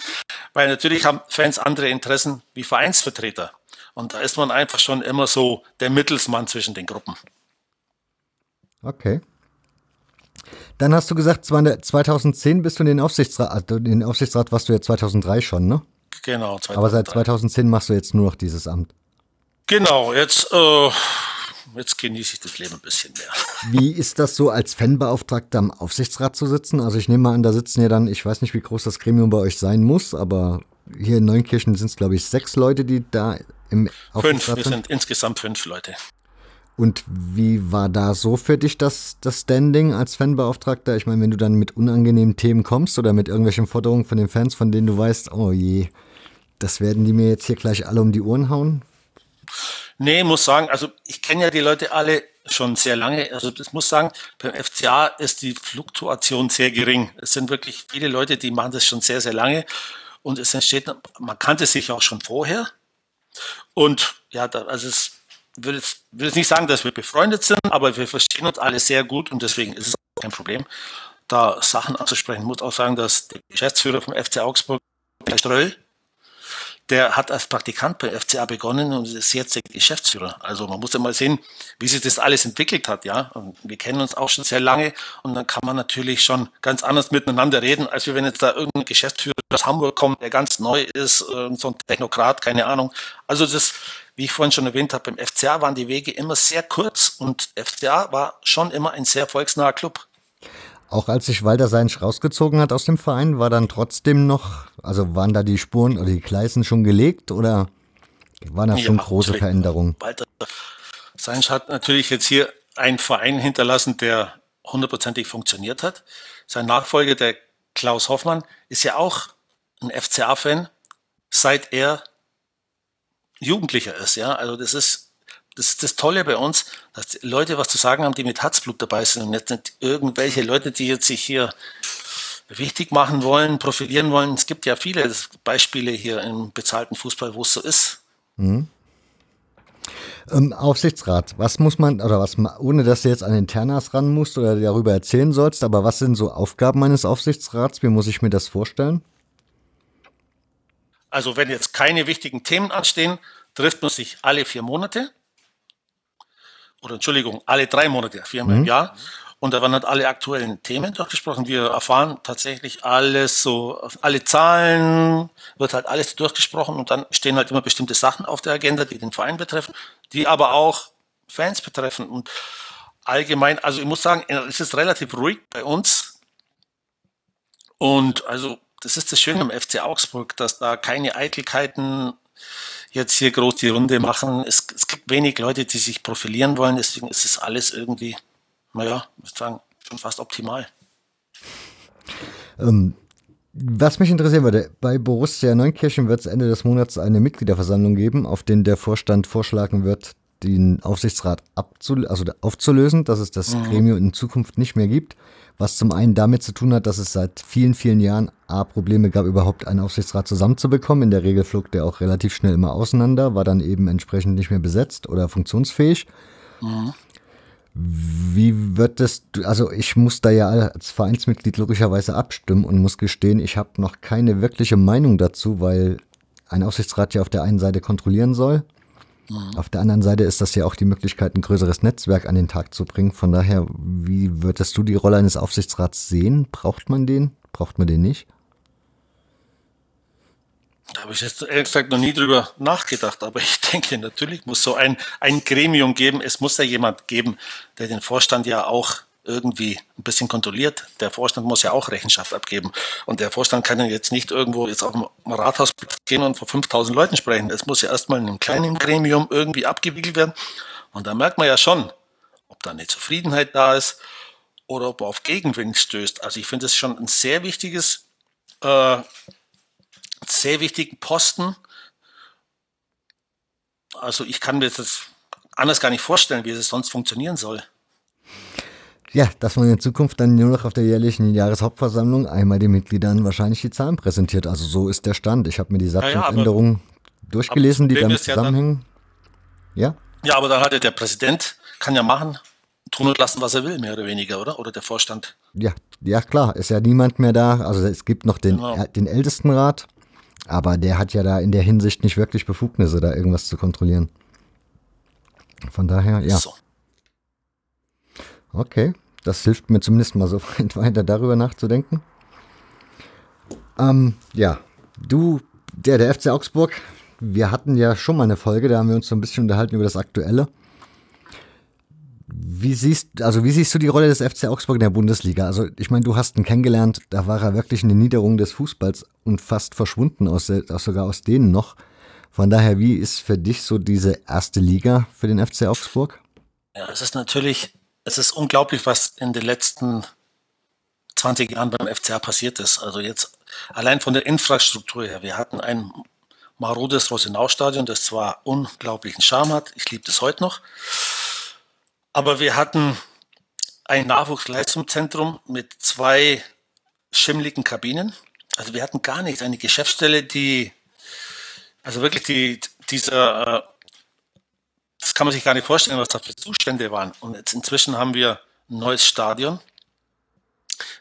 B: weil natürlich haben Fans andere Interessen wie Vereinsvertreter. Und da ist man einfach schon immer so der Mittelsmann zwischen den Gruppen.
A: Okay. Dann hast du gesagt, 2010 bist du in den Aufsichtsrat, also in den Aufsichtsrat warst du ja 2003 schon, ne?
B: Genau.
A: 2003. Aber seit 2010 machst du jetzt nur noch dieses Amt.
B: Genau, jetzt, äh, jetzt genieße ich das Leben ein bisschen mehr.
A: Wie ist das so, als Fanbeauftragter am Aufsichtsrat zu sitzen? Also ich nehme mal an, da sitzen ja dann, ich weiß nicht, wie groß das Gremium bei euch sein muss, aber hier in Neunkirchen sind es, glaube ich, sechs Leute, die da im
B: Aufsichtsrat fünf, wir sind insgesamt fünf Leute.
A: Und wie war da so für dich das, das Standing als Fanbeauftragter? Ich meine, wenn du dann mit unangenehmen Themen kommst oder mit irgendwelchen Forderungen von den Fans, von denen du weißt, oh je, das werden die mir jetzt hier gleich alle um die Ohren hauen?
B: Nee, muss sagen, also ich kenne ja die Leute alle schon sehr lange. Also das muss sagen, beim FCA ist die Fluktuation sehr gering. Es sind wirklich viele Leute, die machen das schon sehr, sehr lange. Und es entsteht, man kannte sich auch schon vorher. Und ja, da, also es will jetzt, will jetzt nicht sagen, dass wir befreundet sind, aber wir verstehen uns alle sehr gut und deswegen ist es kein Problem, da Sachen anzusprechen. Ich muss auch sagen, dass der Geschäftsführer vom FC Augsburg, der Ströll, der hat als Praktikant bei FCA begonnen und ist jetzt der Geschäftsführer. Also man muss ja mal sehen, wie sich das alles entwickelt hat, ja. Und wir kennen uns auch schon sehr lange und dann kann man natürlich schon ganz anders miteinander reden, als wenn jetzt da irgendein Geschäftsführer aus Hamburg kommt, der ganz neu ist, so ein Technokrat, keine Ahnung. Also das wie ich vorhin schon erwähnt habe, beim FCA waren die Wege immer sehr kurz und FCA war schon immer ein sehr volksnaher Club.
A: Auch als sich Walter Seinsch rausgezogen hat aus dem Verein, war dann trotzdem noch, also waren da die Spuren oder die Gleisen schon gelegt oder waren das schon ja, große Veränderungen?
B: Walter Seinsch hat natürlich jetzt hier einen Verein hinterlassen, der hundertprozentig funktioniert hat. Sein Nachfolger, der Klaus Hoffmann, ist ja auch ein FCA-Fan, seit er Jugendlicher ist, ja. Also das ist, das ist das Tolle bei uns, dass Leute was zu sagen haben, die mit Herzblut dabei sind und jetzt nicht irgendwelche Leute, die jetzt sich hier wichtig machen wollen, profilieren wollen. Es gibt ja viele Beispiele hier im bezahlten Fußball, wo es so ist. Mhm.
A: Ähm, Aufsichtsrat, was muss man, oder was, ohne dass du jetzt an den Ternas ran musst oder darüber erzählen sollst, aber was sind so Aufgaben eines Aufsichtsrats? Wie muss ich mir das vorstellen?
B: Also wenn jetzt keine wichtigen Themen anstehen, trifft man sich alle vier Monate. Oder Entschuldigung, alle drei Monate, viermal mhm. im Jahr. Und da werden halt alle aktuellen Themen durchgesprochen. Wir erfahren tatsächlich alles, so alle Zahlen, wird halt alles durchgesprochen und dann stehen halt immer bestimmte Sachen auf der Agenda, die den Verein betreffen, die aber auch Fans betreffen. Und allgemein, also ich muss sagen, es ist relativ ruhig bei uns. Und also das ist das Schöne am FC Augsburg, dass da keine Eitelkeiten jetzt hier groß die Runde machen. Es, es gibt wenig Leute, die sich profilieren wollen, deswegen ist es alles irgendwie, naja, ich würde sagen, schon fast optimal.
A: Ähm, was mich interessieren würde, bei Borussia Neunkirchen wird es Ende des Monats eine Mitgliederversammlung geben, auf den der Vorstand vorschlagen wird, den Aufsichtsrat also aufzulösen, dass es das mhm. Gremium in Zukunft nicht mehr gibt was zum einen damit zu tun hat, dass es seit vielen, vielen Jahren A, Probleme gab, überhaupt einen Aufsichtsrat zusammenzubekommen. In der Regel flog der auch relativ schnell immer auseinander, war dann eben entsprechend nicht mehr besetzt oder funktionsfähig. Mhm. Wie wird das, also ich muss da ja als Vereinsmitglied logischerweise abstimmen und muss gestehen, ich habe noch keine wirkliche Meinung dazu, weil ein Aufsichtsrat ja auf der einen Seite kontrollieren soll Mhm. Auf der anderen Seite ist das ja auch die Möglichkeit, ein größeres Netzwerk an den Tag zu bringen. Von daher, wie würdest du die Rolle eines Aufsichtsrats sehen? Braucht man den? Braucht man den nicht?
B: Da habe ich jetzt ehrlich gesagt noch nie drüber nachgedacht, aber ich denke, natürlich muss so ein, ein Gremium geben. Es muss ja jemand geben, der den Vorstand ja auch irgendwie ein bisschen kontrolliert. Der Vorstand muss ja auch Rechenschaft abgeben. Und der Vorstand kann ja jetzt nicht irgendwo jetzt auf dem Rathaus gehen und vor 5000 Leuten sprechen. Es muss ja erstmal in einem kleinen Gremium irgendwie abgewickelt werden. Und da merkt man ja schon, ob da eine Zufriedenheit da ist oder ob er auf Gegenwind stößt. Also ich finde es schon ein sehr wichtiges, äh, sehr wichtigen Posten. Also ich kann mir das anders gar nicht vorstellen, wie es sonst funktionieren soll.
A: Ja, dass man in Zukunft dann nur noch auf der jährlichen Jahreshauptversammlung einmal den Mitgliedern wahrscheinlich die Zahlen präsentiert. Also so ist der Stand. Ich habe mir die Satzungsänderungen ja, durchgelesen, die damit zusammenhängen.
B: Ja, dann, ja? Ja, aber dann hat ja der Präsident, kann ja machen, tun und lassen, was er will, mehr oder weniger, oder? Oder der Vorstand.
A: Ja, ja klar, ist ja niemand mehr da. Also es gibt noch den, genau. den Ältestenrat, aber der hat ja da in der Hinsicht nicht wirklich Befugnisse, da irgendwas zu kontrollieren. Von daher, ja. So. Okay, das hilft mir zumindest mal so weiter darüber nachzudenken. Ähm, ja, du, der, der FC Augsburg, wir hatten ja schon mal eine Folge, da haben wir uns so ein bisschen unterhalten über das Aktuelle. Wie siehst, also wie siehst du die Rolle des FC Augsburg in der Bundesliga? Also ich meine, du hast ihn kennengelernt, da war er wirklich eine Niederung des Fußballs und fast verschwunden, aus, sogar aus denen noch. Von daher, wie ist für dich so diese erste Liga für den FC Augsburg?
B: Ja, es ist natürlich es ist unglaublich, was in den letzten 20 Jahren beim FCA passiert ist. Also jetzt allein von der Infrastruktur her. Wir hatten ein marodes Rosenau-Stadion, das zwar unglaublichen Charme hat, ich liebe das heute noch, aber wir hatten ein Nachwuchsleistungszentrum mit zwei schimmligen Kabinen. Also wir hatten gar nicht eine Geschäftsstelle, die, also wirklich die, dieser äh, das kann man sich gar nicht vorstellen, was da für Zustände waren. Und jetzt inzwischen haben wir ein neues Stadion.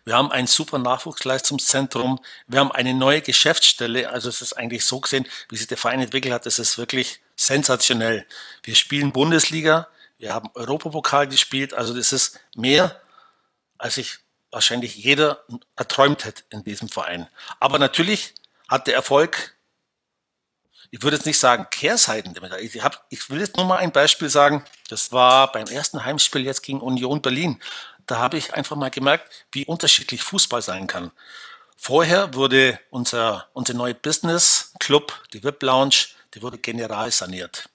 B: Wir haben ein super Nachwuchsleistungszentrum. Wir haben eine neue Geschäftsstelle. Also es ist eigentlich so gesehen, wie sich der Verein entwickelt hat, es ist wirklich sensationell. Wir spielen Bundesliga. Wir haben Europapokal gespielt. Also das ist mehr, als ich wahrscheinlich jeder erträumt hätte in diesem Verein. Aber natürlich hat der Erfolg ich würde jetzt nicht sagen Kehrseiten. Ich, hab, ich will jetzt nur mal ein Beispiel sagen. Das war beim ersten Heimspiel jetzt gegen Union Berlin. Da habe ich einfach mal gemerkt, wie unterschiedlich Fußball sein kann. Vorher wurde unser, unser neuer Business Club, die VIP Lounge, die wurde general saniert.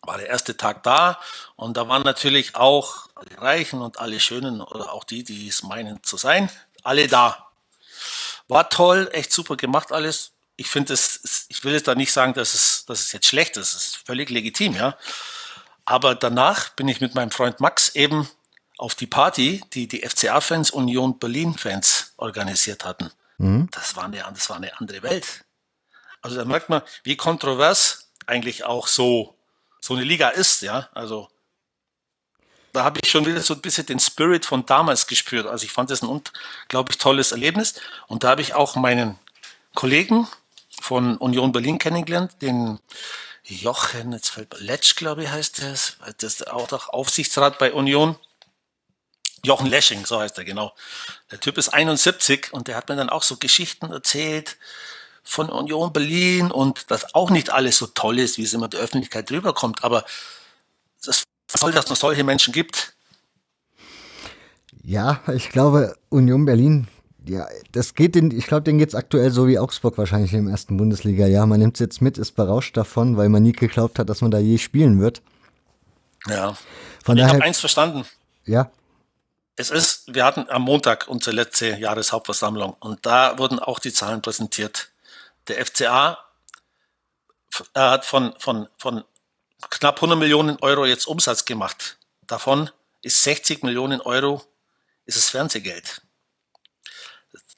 B: War der erste Tag da und da waren natürlich auch alle Reichen und alle Schönen oder auch die, die es meinen zu sein, alle da. War toll, echt super gemacht alles ich finde es, ich will jetzt da nicht sagen, dass es, dass es jetzt schlecht ist. Es ist völlig legitim, ja. Aber danach bin ich mit meinem Freund Max eben auf die Party, die die FCA-Fans Union Berlin-Fans organisiert hatten. Mhm. Das, war eine, das war eine andere Welt. Also da merkt man, wie kontrovers eigentlich auch so, so eine Liga ist, ja. Also da habe ich schon wieder so ein bisschen den Spirit von damals gespürt. Also ich fand das ein unglaublich tolles Erlebnis. Und da habe ich auch meinen Kollegen von Union Berlin kennengelernt, den Jochen, jetzt fällt Letsch, glaube ich, heißt das, das ist auch doch Aufsichtsrat bei Union. Jochen Lesching, so heißt er genau. Der Typ ist 71 und der hat mir dann auch so Geschichten erzählt von Union Berlin und dass auch nicht alles so toll ist, wie es immer der Öffentlichkeit rüberkommt, aber ist toll, dass es noch solche Menschen gibt.
A: Ja, ich glaube, Union Berlin ja, das geht in, ich glaube, denen geht es aktuell so wie Augsburg wahrscheinlich im ersten Bundesliga. Ja, man nimmt es jetzt mit, ist berauscht davon, weil man nie geglaubt hat, dass man da je spielen wird.
B: Ja. Von ich habe eins verstanden.
A: Ja.
B: Es ist, wir hatten am Montag unsere letzte Jahreshauptversammlung und da wurden auch die Zahlen präsentiert. Der FCA hat von, von, von knapp 100 Millionen Euro jetzt Umsatz gemacht. Davon ist 60 Millionen Euro ist es Fernsehgeld.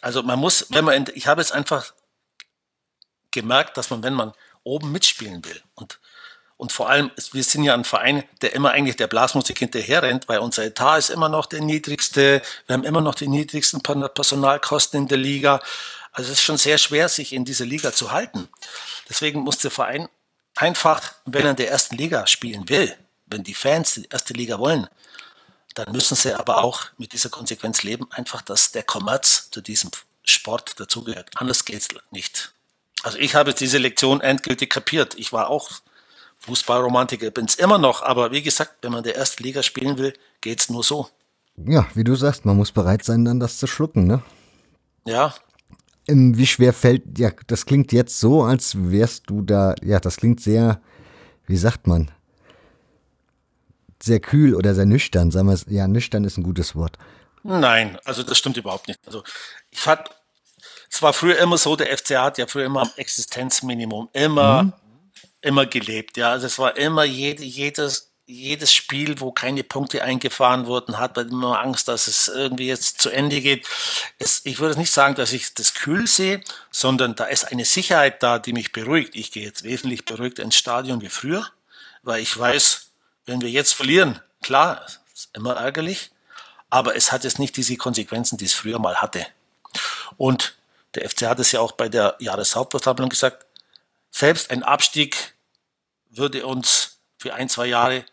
B: Also man muss, wenn man, ich habe jetzt einfach gemerkt, dass man, wenn man oben mitspielen will und und vor allem, wir sind ja ein Verein, der immer eigentlich der Blasmusik hinterher rennt, weil unser Etat ist immer noch der niedrigste. Wir haben immer noch die niedrigsten Personalkosten in der Liga. Also es ist schon sehr schwer, sich in dieser Liga zu halten. Deswegen muss der Verein einfach, wenn er in der ersten Liga spielen will, wenn die Fans die erste Liga wollen, dann müssen sie aber auch mit dieser Konsequenz leben, einfach, dass der Kommerz zu diesem Sport dazugehört. Anders geht's nicht. Also ich habe diese Lektion endgültig kapiert. Ich war auch Fußballromantiker, bin es immer noch, aber wie gesagt, wenn man der ersten Liga spielen will, geht's nur so.
A: Ja, wie du sagst, man muss bereit sein, dann das zu schlucken, ne?
B: Ja.
A: Wie schwer fällt, ja, das klingt jetzt so, als wärst du da, ja, das klingt sehr, wie sagt man, sehr kühl oder sehr nüchtern. Sagen wir es, ja, nüchtern ist ein gutes Wort.
B: Nein, also das stimmt überhaupt nicht. Also ich fand, es war früher immer so, der FCA hat ja früher immer am Existenzminimum immer, mhm. immer gelebt. Ja, also es war immer jede, jedes, jedes Spiel, wo keine Punkte eingefahren wurden, hat man immer Angst, dass es irgendwie jetzt zu Ende geht. Es, ich würde nicht sagen, dass ich das kühl sehe, sondern da ist eine Sicherheit da, die mich beruhigt. Ich gehe jetzt wesentlich beruhigt ins Stadion wie früher, weil ich weiß, wenn wir jetzt verlieren, klar, ist immer ärgerlich, aber es hat jetzt nicht diese Konsequenzen, die es früher mal hatte. Und der FC hat es ja auch bei der Jahreshauptversammlung gesagt, selbst ein Abstieg würde uns für ein, zwei Jahre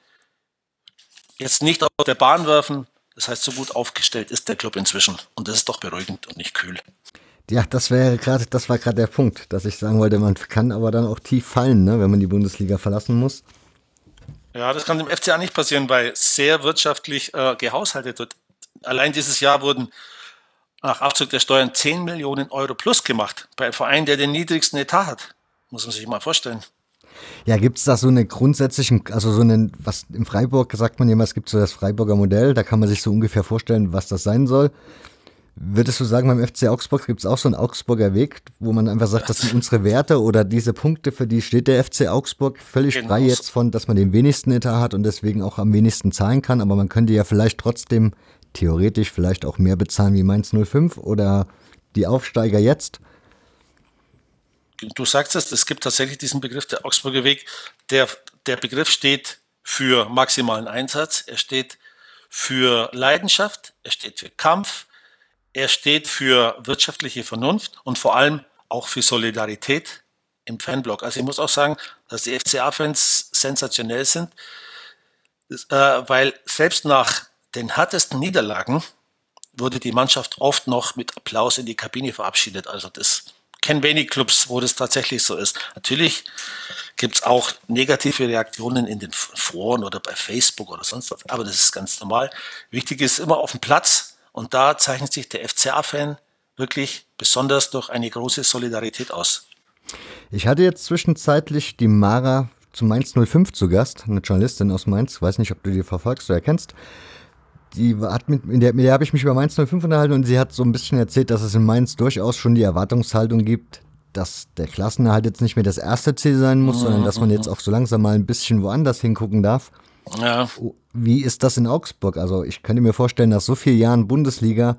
B: jetzt nicht aus der Bahn werfen. Das heißt, so gut aufgestellt ist der Club inzwischen. Und das ist doch beruhigend und nicht kühl.
A: Ja, das wäre gerade, das war gerade der Punkt, dass ich sagen wollte, man kann aber dann auch tief fallen, ne, wenn man die Bundesliga verlassen muss.
B: Ja, das kann dem FCA nicht passieren, weil sehr wirtschaftlich äh, gehaushaltet wird. Allein dieses Jahr wurden nach Abzug der Steuern 10 Millionen Euro plus gemacht. Bei einem Verein, der den niedrigsten Etat hat. Muss man sich mal vorstellen.
A: Ja, gibt es da so eine grundsätzlichen, also so einen, was in Freiburg sagt man immer, es gibt so das Freiburger Modell, da kann man sich so ungefähr vorstellen, was das sein soll. Würdest du sagen, beim FC Augsburg gibt es auch so einen Augsburger Weg, wo man einfach sagt, das sind unsere Werte oder diese Punkte, für die steht der FC Augsburg völlig genau. frei jetzt von, dass man den wenigsten Etat hat und deswegen auch am wenigsten zahlen kann, aber man könnte ja vielleicht trotzdem theoretisch vielleicht auch mehr bezahlen wie Mainz 05 oder die Aufsteiger jetzt?
B: Du sagst es, es gibt tatsächlich diesen Begriff der Augsburger Weg. Der, der Begriff steht für maximalen Einsatz, er steht für Leidenschaft, er steht für Kampf, er steht für wirtschaftliche Vernunft und vor allem auch für Solidarität im Fanblock. Also ich muss auch sagen, dass die FCA-Fans sensationell sind, äh, weil selbst nach den härtesten Niederlagen wurde die Mannschaft oft noch mit Applaus in die Kabine verabschiedet. Also das kennen wenig Clubs, wo das tatsächlich so ist. Natürlich gibt es auch negative Reaktionen in den Foren oder bei Facebook oder sonst was, aber das ist ganz normal. Wichtig ist immer auf dem Platz und da zeichnet sich der FCA-Fan wirklich besonders durch eine große Solidarität aus.
A: Ich hatte jetzt zwischenzeitlich die Mara zu Mainz 05 zu Gast, eine Journalistin aus Mainz, weiß nicht, ob du die verfolgst oder erkennst die hat mit, mit der, mit der habe ich mich über Mainz 05 unterhalten und sie hat so ein bisschen erzählt, dass es in Mainz durchaus schon die Erwartungshaltung gibt, dass der Klassenerhalt jetzt nicht mehr das erste Ziel sein muss, mhm. sondern dass man jetzt auch so langsam mal ein bisschen woanders hingucken darf. Ja. Wie ist das in Augsburg? Also ich könnte mir vorstellen, nach so vielen Jahren Bundesliga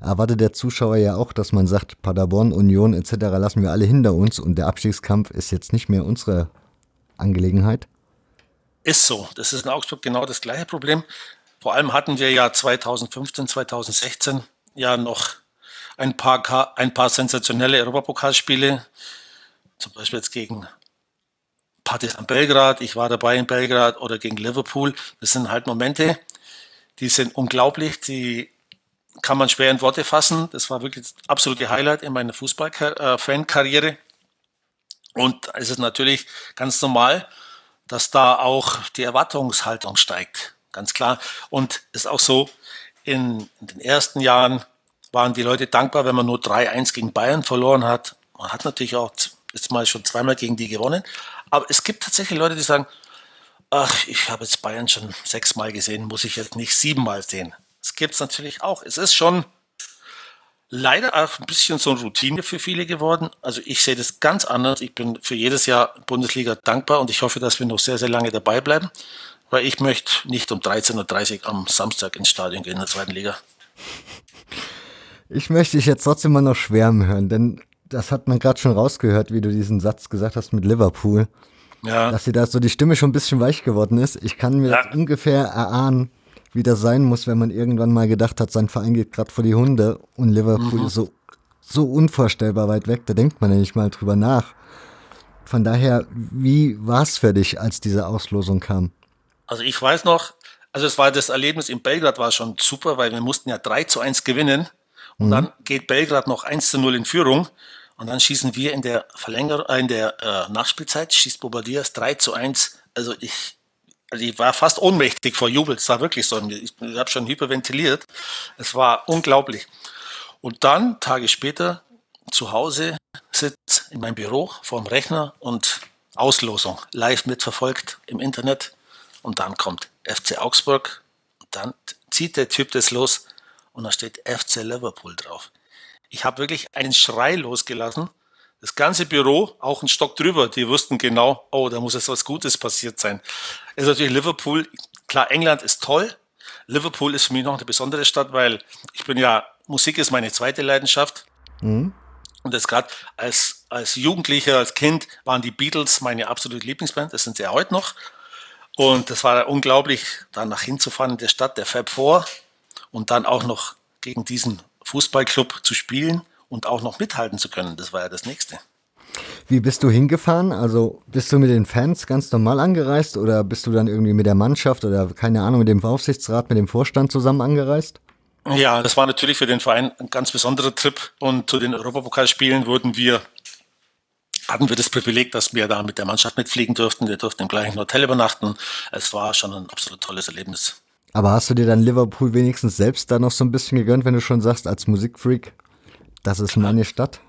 A: erwartet der Zuschauer ja auch, dass man sagt, Paderborn, Union etc. lassen wir alle hinter uns und der Abstiegskampf ist jetzt nicht mehr unsere Angelegenheit.
B: Ist so. Das ist in Augsburg genau das gleiche Problem. Vor allem hatten wir ja 2015, 2016 ja noch ein paar, ein paar sensationelle Europapokalspiele, zum Beispiel jetzt gegen Partizan Belgrad, ich war dabei in Belgrad oder gegen Liverpool. Das sind halt Momente, die sind unglaublich, die kann man schwer in Worte fassen. Das war wirklich das absolute Highlight in meiner Fußball-Fan-Karriere. Und es ist natürlich ganz normal, dass da auch die Erwartungshaltung steigt ganz klar. Und ist auch so, in den ersten Jahren waren die Leute dankbar, wenn man nur 3-1 gegen Bayern verloren hat. Man hat natürlich auch jetzt mal schon zweimal gegen die gewonnen. Aber es gibt tatsächlich Leute, die sagen, ach, ich habe jetzt Bayern schon sechsmal gesehen, muss ich jetzt nicht siebenmal sehen. Das gibt es natürlich auch. Es ist schon leider auch ein bisschen so eine Routine für viele geworden. Also ich sehe das ganz anders. Ich bin für jedes Jahr Bundesliga dankbar und ich hoffe, dass wir noch sehr, sehr lange dabei bleiben weil ich möchte nicht um 13.30 Uhr am Samstag ins Stadion gehen in der zweiten Liga.
A: Ich möchte dich jetzt trotzdem mal noch schwärmen hören, denn das hat man gerade schon rausgehört, wie du diesen Satz gesagt hast mit Liverpool. Ja. Dass dir da so die Stimme schon ein bisschen weich geworden ist. Ich kann mir ja. ungefähr erahnen, wie das sein muss, wenn man irgendwann mal gedacht hat, sein Verein geht gerade vor die Hunde und Liverpool mhm. ist so, so unvorstellbar weit weg. Da denkt man ja nicht mal drüber nach. Von daher, wie war es für dich, als diese Auslosung kam?
B: Also ich weiß noch, also es war das Erlebnis in Belgrad war schon super, weil wir mussten ja 3 zu 1 gewinnen und mhm. dann geht Belgrad noch 1 zu 0 in Führung und dann schießen wir in der Verlängerung, äh, in der äh, Nachspielzeit, schießt Bobadillas 3 zu 1. Also ich, also ich war fast ohnmächtig vor Jubel. Es war wirklich so. Ich, ich habe schon hyperventiliert. Es war unglaublich. Und dann, Tage später, zu Hause sitzt in meinem Büro vor dem Rechner und Auslosung live mitverfolgt im Internet. Und dann kommt FC Augsburg. Und dann zieht der Typ das los und da steht FC Liverpool drauf. Ich habe wirklich einen Schrei losgelassen. Das ganze Büro, auch ein Stock drüber, die wussten genau, oh, da muss jetzt was Gutes passiert sein. ist natürlich Liverpool. Klar, England ist toll. Liverpool ist für mich noch eine besondere Stadt, weil ich bin ja, Musik ist meine zweite Leidenschaft. Mhm. Und das gerade als, als Jugendlicher, als Kind waren die Beatles meine absolute Lieblingsband. Das sind sie ja heute noch. Und das war unglaublich, da nach hinzufahren in der Stadt, der Fab Four, und dann auch noch gegen diesen Fußballclub zu spielen und auch noch mithalten zu können. Das war ja das Nächste.
A: Wie bist du hingefahren? Also bist du mit den Fans ganz normal angereist oder bist du dann irgendwie mit der Mannschaft oder keine Ahnung, mit dem Aufsichtsrat, mit dem Vorstand zusammen angereist?
B: Ja, das war natürlich für den Verein ein ganz besonderer Trip und zu den Europapokalspielen wurden wir hatten wir das Privileg, dass wir da mit der Mannschaft mitfliegen durften. Wir durften im gleichen Hotel übernachten. Es war schon ein absolut tolles Erlebnis.
A: Aber hast du dir dann Liverpool wenigstens selbst da noch so ein bisschen gegönnt, wenn du schon sagst, als Musikfreak, das ist meine Stadt?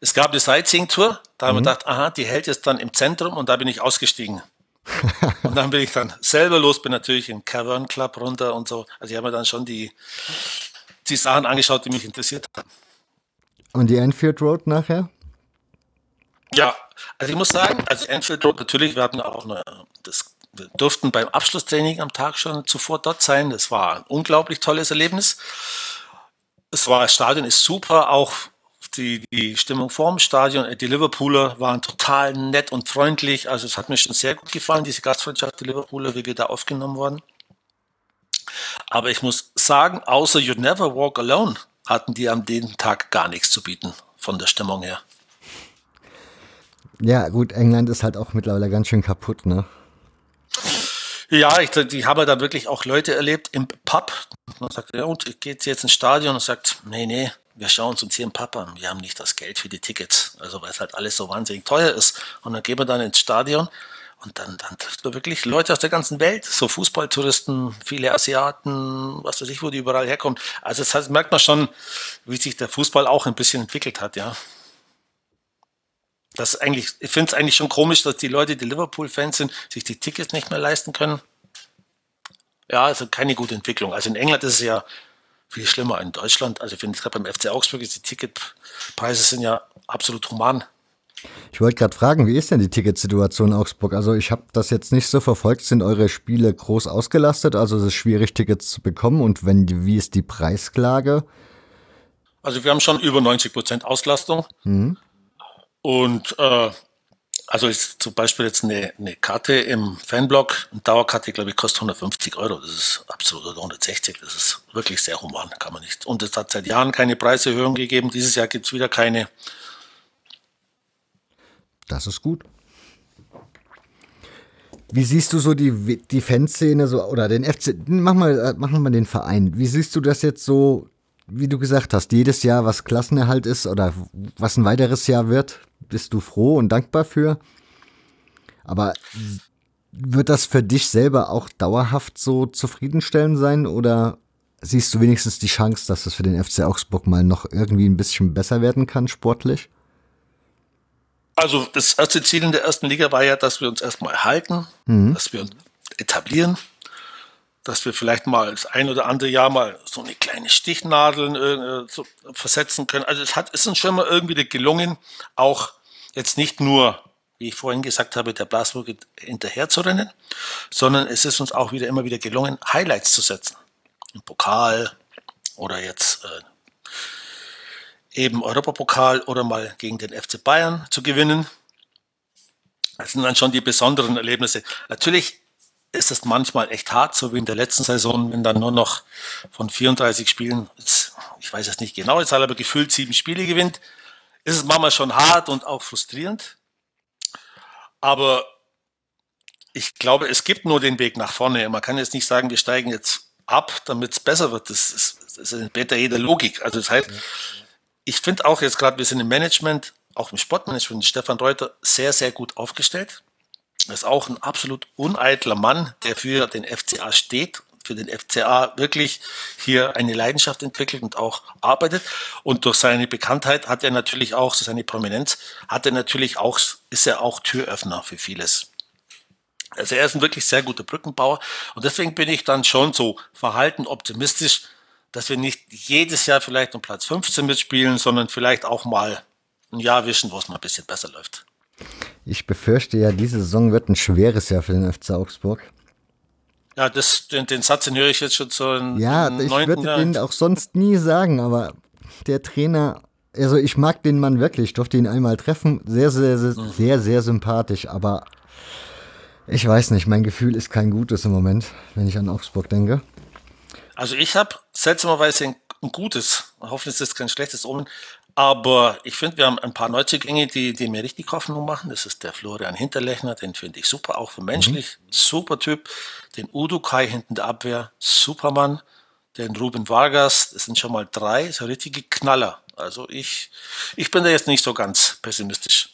B: Es gab eine Sightseeing-Tour, da haben wir mhm. gedacht, aha, die hält jetzt dann im Zentrum und da bin ich ausgestiegen. und dann bin ich dann selber los, bin natürlich im Cavern Club runter und so. Also ich habe mir dann schon die, die Sachen angeschaut, die mich interessiert haben.
A: Und die Enfield Road nachher?
B: Ja, also ich muss sagen, also Enfield Road natürlich, wir hatten auch eine, das, wir durften beim Abschlusstraining am Tag schon zuvor dort sein. Das war ein unglaublich tolles Erlebnis. Es war, das Stadion ist super, auch die, die Stimmung vorm Stadion. Die Liverpooler waren total nett und freundlich. Also es hat mir schon sehr gut gefallen, diese Gastfreundschaft der Liverpooler, wie wir da aufgenommen wurden. Aber ich muss sagen, außer You Never Walk Alone hatten die am den Tag gar nichts zu bieten von der Stimmung her.
A: Ja, gut, England ist halt auch mittlerweile ganz schön kaputt, ne?
B: Ja, ich, die habe dann wirklich auch Leute erlebt im Pub. Man sagt, ja, und geht jetzt ins Stadion und sagt, nee, nee, wir schauen uns hier im Pub an. Wir haben nicht das Geld für die Tickets, also weil es halt alles so wahnsinnig teuer ist. Und dann gehen wir dann ins Stadion und dann, dann trifft man wirklich Leute aus der ganzen Welt, so Fußballtouristen, viele Asiaten, was weiß ich, wo die überall herkommen. Also das heißt, merkt man schon, wie sich der Fußball auch ein bisschen entwickelt hat, ja. Das eigentlich, ich finde es eigentlich schon komisch, dass die Leute, die Liverpool-Fans sind, sich die Tickets nicht mehr leisten können. Ja, also keine gute Entwicklung. Also in England ist es ja viel schlimmer. In Deutschland, also ich finde gerade beim FC Augsburg, ist die Ticketpreise sind ja absolut human.
A: Ich wollte gerade fragen, wie ist denn die Ticketsituation in Augsburg? Also ich habe das jetzt nicht so verfolgt. Sind eure Spiele groß ausgelastet? Also ist es schwierig, Tickets zu bekommen? Und wenn, wie ist die Preisklage?
B: Also wir haben schon über 90 Prozent Auslastung. Mhm. Und äh, also ist zum Beispiel jetzt eine, eine Karte im Fanblog, eine Dauerkarte, glaube ich, kostet 150 Euro. Das ist absolut, oder 160, das ist wirklich sehr human, kann man nicht. Und es hat seit Jahren keine Preiserhöhung gegeben. Dieses Jahr gibt es wieder keine.
A: Das ist gut. Wie siehst du so die, die Fanszene so, oder den FC, mach mal, äh, machen wir den Verein. Wie siehst du das jetzt so, wie du gesagt hast, jedes Jahr, was Klassenerhalt ist oder was ein weiteres Jahr wird? bist du froh und dankbar für. Aber wird das für dich selber auch dauerhaft so zufriedenstellend sein oder siehst du wenigstens die Chance, dass es für den FC Augsburg mal noch irgendwie ein bisschen besser werden kann, sportlich?
B: Also das erste Ziel in der ersten Liga war ja, dass wir uns erstmal halten, mhm. dass wir uns etablieren, dass wir vielleicht mal das ein oder andere Jahr mal so eine kleine Stichnadel äh, so versetzen können. Also es hat, ist uns schon mal irgendwie gelungen, auch jetzt nicht nur, wie ich vorhin gesagt habe, der Blasburg hinterher zu rennen, sondern es ist uns auch wieder immer wieder gelungen, Highlights zu setzen. Im Pokal oder jetzt äh, eben Europapokal oder mal gegen den FC Bayern zu gewinnen. Das sind dann schon die besonderen Erlebnisse. Natürlich ist es manchmal echt hart, so wie in der letzten Saison, wenn dann nur noch von 34 Spielen, ich weiß es nicht genau, jetzt hat aber gefühlt sieben Spiele gewinnt, ist es manchmal schon hart und auch frustrierend. Aber ich glaube, es gibt nur den Weg nach vorne. Man kann jetzt nicht sagen, wir steigen jetzt ab, damit es besser wird. Das ist, das ist Beta jeder Logik. Also das heißt, ich finde auch jetzt gerade, wir sind im Management, auch im Sportmanagement, Stefan Reuter, sehr, sehr gut aufgestellt. Ist auch ein absolut uneitler Mann, der für den FCA steht für den FCA wirklich hier eine Leidenschaft entwickelt und auch arbeitet. Und durch seine Bekanntheit hat er natürlich auch, seine Prominenz, hat er natürlich auch, ist er auch Türöffner für vieles. Also er ist ein wirklich sehr guter Brückenbauer und deswegen bin ich dann schon so verhalten optimistisch, dass wir nicht jedes Jahr vielleicht um Platz 15 mitspielen, sondern vielleicht auch mal ein Jahr wischen, wo es mal ein bisschen besser läuft.
A: Ich befürchte ja, diese Saison wird ein schweres Jahr für den FC Augsburg.
B: Ja, das, den, den Satz, den höre ich jetzt schon so
A: Ja, ich würde den auch sonst nie sagen, aber der Trainer, also ich mag den Mann wirklich, ich durfte ihn einmal treffen, sehr, sehr, sehr, mhm. sehr, sehr sympathisch, aber ich weiß nicht, mein Gefühl ist kein gutes im Moment, wenn ich an Augsburg denke.
B: Also ich habe seltsamerweise ein, ein gutes, hoffentlich ist es kein schlechtes Omen, aber ich finde, wir haben ein paar Neuzugänge, die, die mir richtig Hoffnung machen. Das ist der Florian Hinterlechner, den finde ich super, auch für menschlich, mhm. super Typ. Den Udo Kai hinten der Abwehr, Supermann. Den Ruben Vargas, das sind schon mal drei, so richtige Knaller. Also ich, ich bin da jetzt nicht so ganz pessimistisch.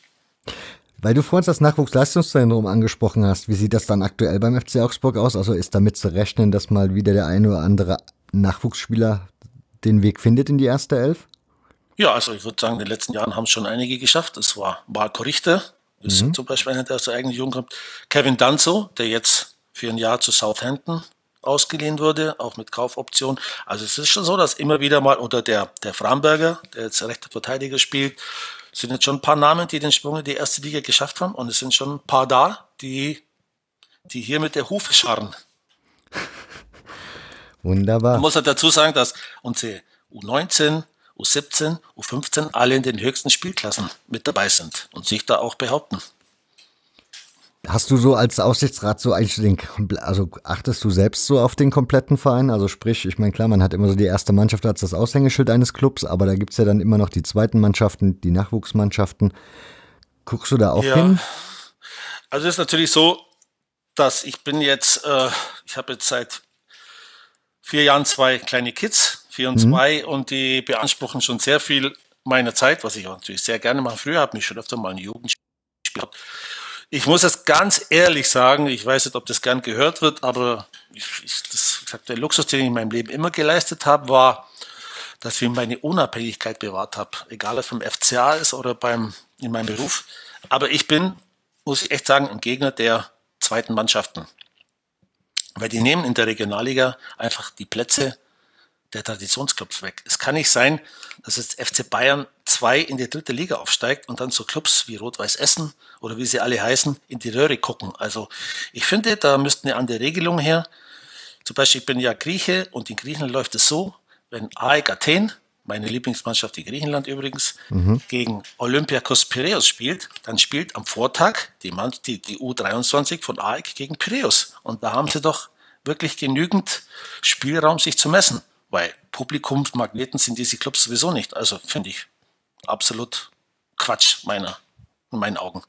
A: Weil du vorhin das Nachwuchsleistungszentrum angesprochen hast, wie sieht das dann aktuell beim FC Augsburg aus? Also ist damit zu rechnen, dass mal wieder der eine oder andere Nachwuchsspieler den Weg findet in die erste Elf?
B: Ja, also ich würde sagen, in den letzten Jahren haben es schon einige geschafft. Es war Marco Richter, ist mhm. zum Beispiel einer, der aus der eigenen Jugend kommt. Kevin Danzo, der jetzt für ein Jahr zu Southampton ausgeliehen wurde, auch mit Kaufoption. Also es ist schon so, dass immer wieder mal, oder der, der Framberger, der jetzt rechter Verteidiger spielt, sind jetzt schon ein paar Namen, die den Sprung in die erste Liga geschafft haben. Und es sind schon ein paar da, die, die hier mit der Hufe scharren.
A: Wunderbar.
B: Man muss ja dazu sagen, dass unsere U19, U17, U15 alle in den höchsten Spielklassen mit dabei sind und sich da auch behaupten.
A: Hast du so als Aussichtsrat so eigentlich den, also achtest du selbst so auf den kompletten Verein? Also sprich, ich meine, klar, man hat immer so die erste Mannschaft als das Aushängeschild eines Clubs, aber da gibt es ja dann immer noch die zweiten Mannschaften, die Nachwuchsmannschaften. Guckst du da auch ja. hin?
B: Also es ist natürlich so, dass ich bin jetzt, äh, ich habe jetzt seit vier Jahren zwei kleine Kids 4 und 2 mhm. und die beanspruchen schon sehr viel meiner Zeit, was ich auch natürlich sehr gerne mache. Früher habe ich schon öfter mal ein Jugendspiel gehabt. Ich muss es ganz ehrlich sagen, ich weiß nicht, ob das gern gehört wird, aber ich, ich, das, gesagt, der Luxus, den ich in meinem Leben immer geleistet habe, war, dass ich meine Unabhängigkeit bewahrt habe, egal ob es vom FCA ist oder beim, in meinem Beruf. Aber ich bin, muss ich echt sagen, ein Gegner der zweiten Mannschaften. Weil die nehmen in der Regionalliga einfach die Plätze der Traditionsclubs weg. Es kann nicht sein, dass jetzt FC Bayern 2 in die dritte Liga aufsteigt und dann so Clubs wie Rot-Weiß Essen oder wie sie alle heißen, in die Röhre gucken. Also ich finde, da müsste eine andere Regelung her. Zum Beispiel, ich bin ja Grieche und in Griechenland läuft es so, wenn AEK Athen, meine Lieblingsmannschaft in Griechenland übrigens, mhm. gegen Olympiakos Piraeus spielt, dann spielt am Vortag die, Mann, die, die U23 von AEK gegen Piraeus. Und da haben sie doch wirklich genügend Spielraum, sich zu messen. Weil Publikumsmagneten sind diese Clubs sowieso nicht. Also finde ich absolut Quatsch meiner, in meinen Augen.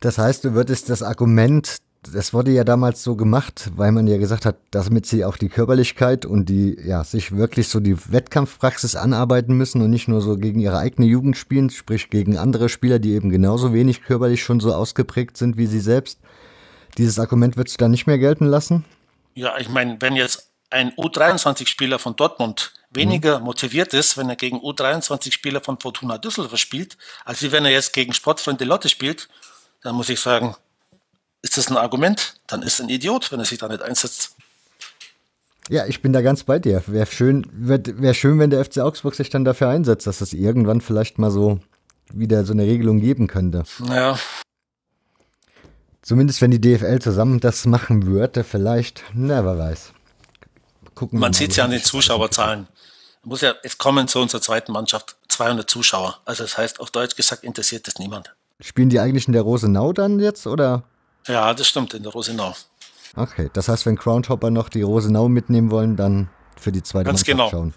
A: Das heißt, du würdest das Argument, das wurde ja damals so gemacht, weil man ja gesagt hat, damit sie auch die Körperlichkeit und die, ja, sich wirklich so die Wettkampfpraxis anarbeiten müssen und nicht nur so gegen ihre eigene Jugend spielen, sprich gegen andere Spieler, die eben genauso wenig körperlich schon so ausgeprägt sind wie sie selbst. Dieses Argument würdest du dann nicht mehr gelten lassen?
B: Ja, ich meine, wenn jetzt ein U23-Spieler von Dortmund weniger mhm. motiviert ist, wenn er gegen U23-Spieler von Fortuna Düsseldorf spielt, als wenn er jetzt gegen Sportfreunde Lotte spielt, dann muss ich sagen, ist das ein Argument? Dann ist er ein Idiot, wenn er sich da nicht einsetzt.
A: Ja, ich bin da ganz bei dir. Wäre schön, wär, wär schön, wenn der FC Augsburg sich dann dafür einsetzt, dass es irgendwann vielleicht mal so wieder so eine Regelung geben könnte.
B: Ja.
A: Zumindest wenn die DFL zusammen das machen würde, vielleicht, na, wer weiß
B: gucken. Man sieht es ja an den Zuschauerzahlen. Muss ja, es kommen zu unserer zweiten Mannschaft 200 Zuschauer. Also das heißt, auf Deutsch gesagt, interessiert das niemand.
A: Spielen die eigentlich in der Rosenau dann jetzt, oder?
B: Ja, das stimmt, in der Rosenau.
A: Okay, das heißt, wenn Groundhopper noch die Rosenau mitnehmen wollen, dann für die zweite
B: Ganz
A: Mannschaft
B: genau.
A: schauen.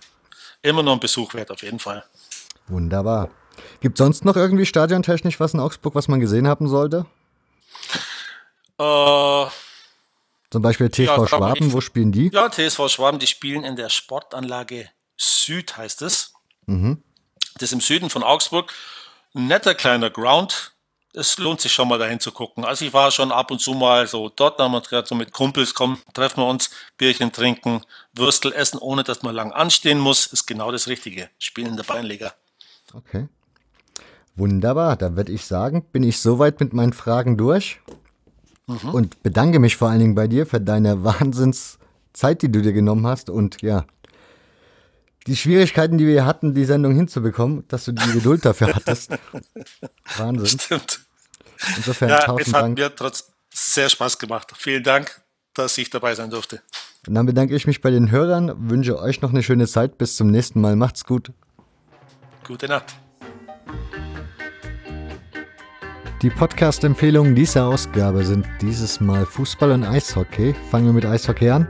B: Immer noch ein Besuch wert, auf jeden Fall.
A: Wunderbar. Gibt sonst noch irgendwie stadiontechnisch was in Augsburg, was man gesehen haben sollte?
B: Äh,
A: zum Beispiel TV ja, Schwaben, ich, wo spielen die?
B: Ja, TSV Schwaben, die spielen in der Sportanlage Süd, heißt es. Mhm. Das ist im Süden von Augsburg. Ein netter kleiner Ground. Es lohnt sich schon mal dahin zu gucken. Also ich war schon ab und zu mal so dort, da haben wir gerade so mit Kumpels, komm, treffen wir uns, Bierchen trinken, Würstel essen, ohne dass man lang anstehen muss, ist genau das Richtige. Spielen in der Beinleger.
A: Okay. Wunderbar, dann würde ich sagen, bin ich soweit mit meinen Fragen durch mhm. und bedanke mich vor allen Dingen bei dir für deine Wahnsinnszeit, die du dir genommen hast und ja, die Schwierigkeiten, die wir hatten, die Sendung hinzubekommen, dass du die Geduld dafür hattest. Wahnsinn.
B: Stimmt.
A: Insofern ja, tausend
B: es hat Dank. mir trotz sehr Spaß gemacht. Vielen Dank. dass ich dabei sein durfte.
A: Und dann bedanke ich mich bei den Hörern, wünsche euch noch eine schöne Zeit. Bis zum nächsten Mal. Macht's gut.
B: Gute Nacht.
A: Die Podcast-Empfehlungen dieser Ausgabe sind dieses Mal Fußball und Eishockey. Fangen wir mit Eishockey an.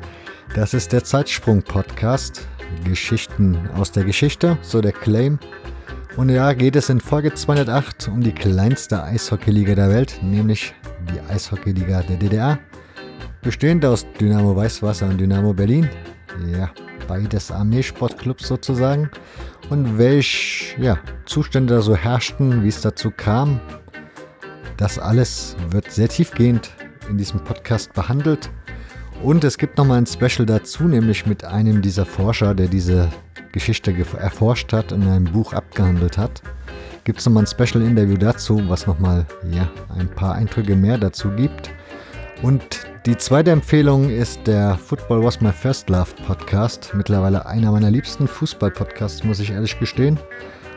A: Das ist der Zeitsprung-Podcast. Geschichten aus der Geschichte, so der Claim. Und ja, geht es in Folge 208 um die kleinste Eishockeyliga der Welt, nämlich die Eishockeyliga der DDR. Bestehend aus Dynamo Weißwasser und Dynamo Berlin. Ja, beides Armeesportclubs sozusagen. Und welche ja, Zustände da so herrschten, wie es dazu kam. Das alles wird sehr tiefgehend in diesem Podcast behandelt. Und es gibt nochmal ein Special dazu, nämlich mit einem dieser Forscher, der diese Geschichte erforscht hat und in einem Buch abgehandelt hat. Gibt es nochmal ein Special-Interview dazu, was nochmal ja, ein paar Eindrücke mehr dazu gibt. Und die zweite Empfehlung ist der Football Was My First Love Podcast. Mittlerweile einer meiner liebsten Fußball-Podcasts, muss ich ehrlich gestehen.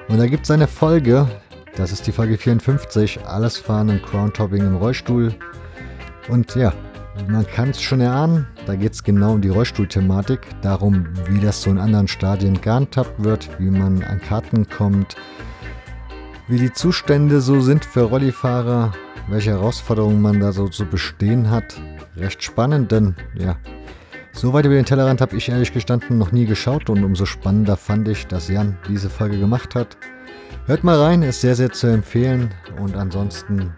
A: Und da gibt es eine Folge, das ist die Folge 54, alles fahren und Crown-Topping im Rollstuhl. Und ja, man kann es schon erahnen, da geht es genau um die Rollstuhlthematik, darum, wie das so in anderen Stadien gehandhabt wird, wie man an Karten kommt, wie die Zustände so sind für Rollifahrer, welche Herausforderungen man da so zu bestehen hat. Recht spannend, denn ja, so weit über den Tellerrand habe ich ehrlich gestanden noch nie geschaut und umso spannender fand ich, dass Jan diese Folge gemacht hat. Hört mal rein, ist sehr, sehr zu empfehlen und ansonsten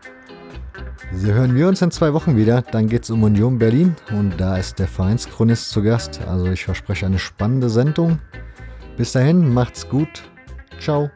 A: hören wir uns in zwei Wochen wieder. Dann geht es um Union Berlin und da ist der Vereinschronist zu Gast. Also ich verspreche eine spannende Sendung. Bis dahin, macht's gut. Ciao.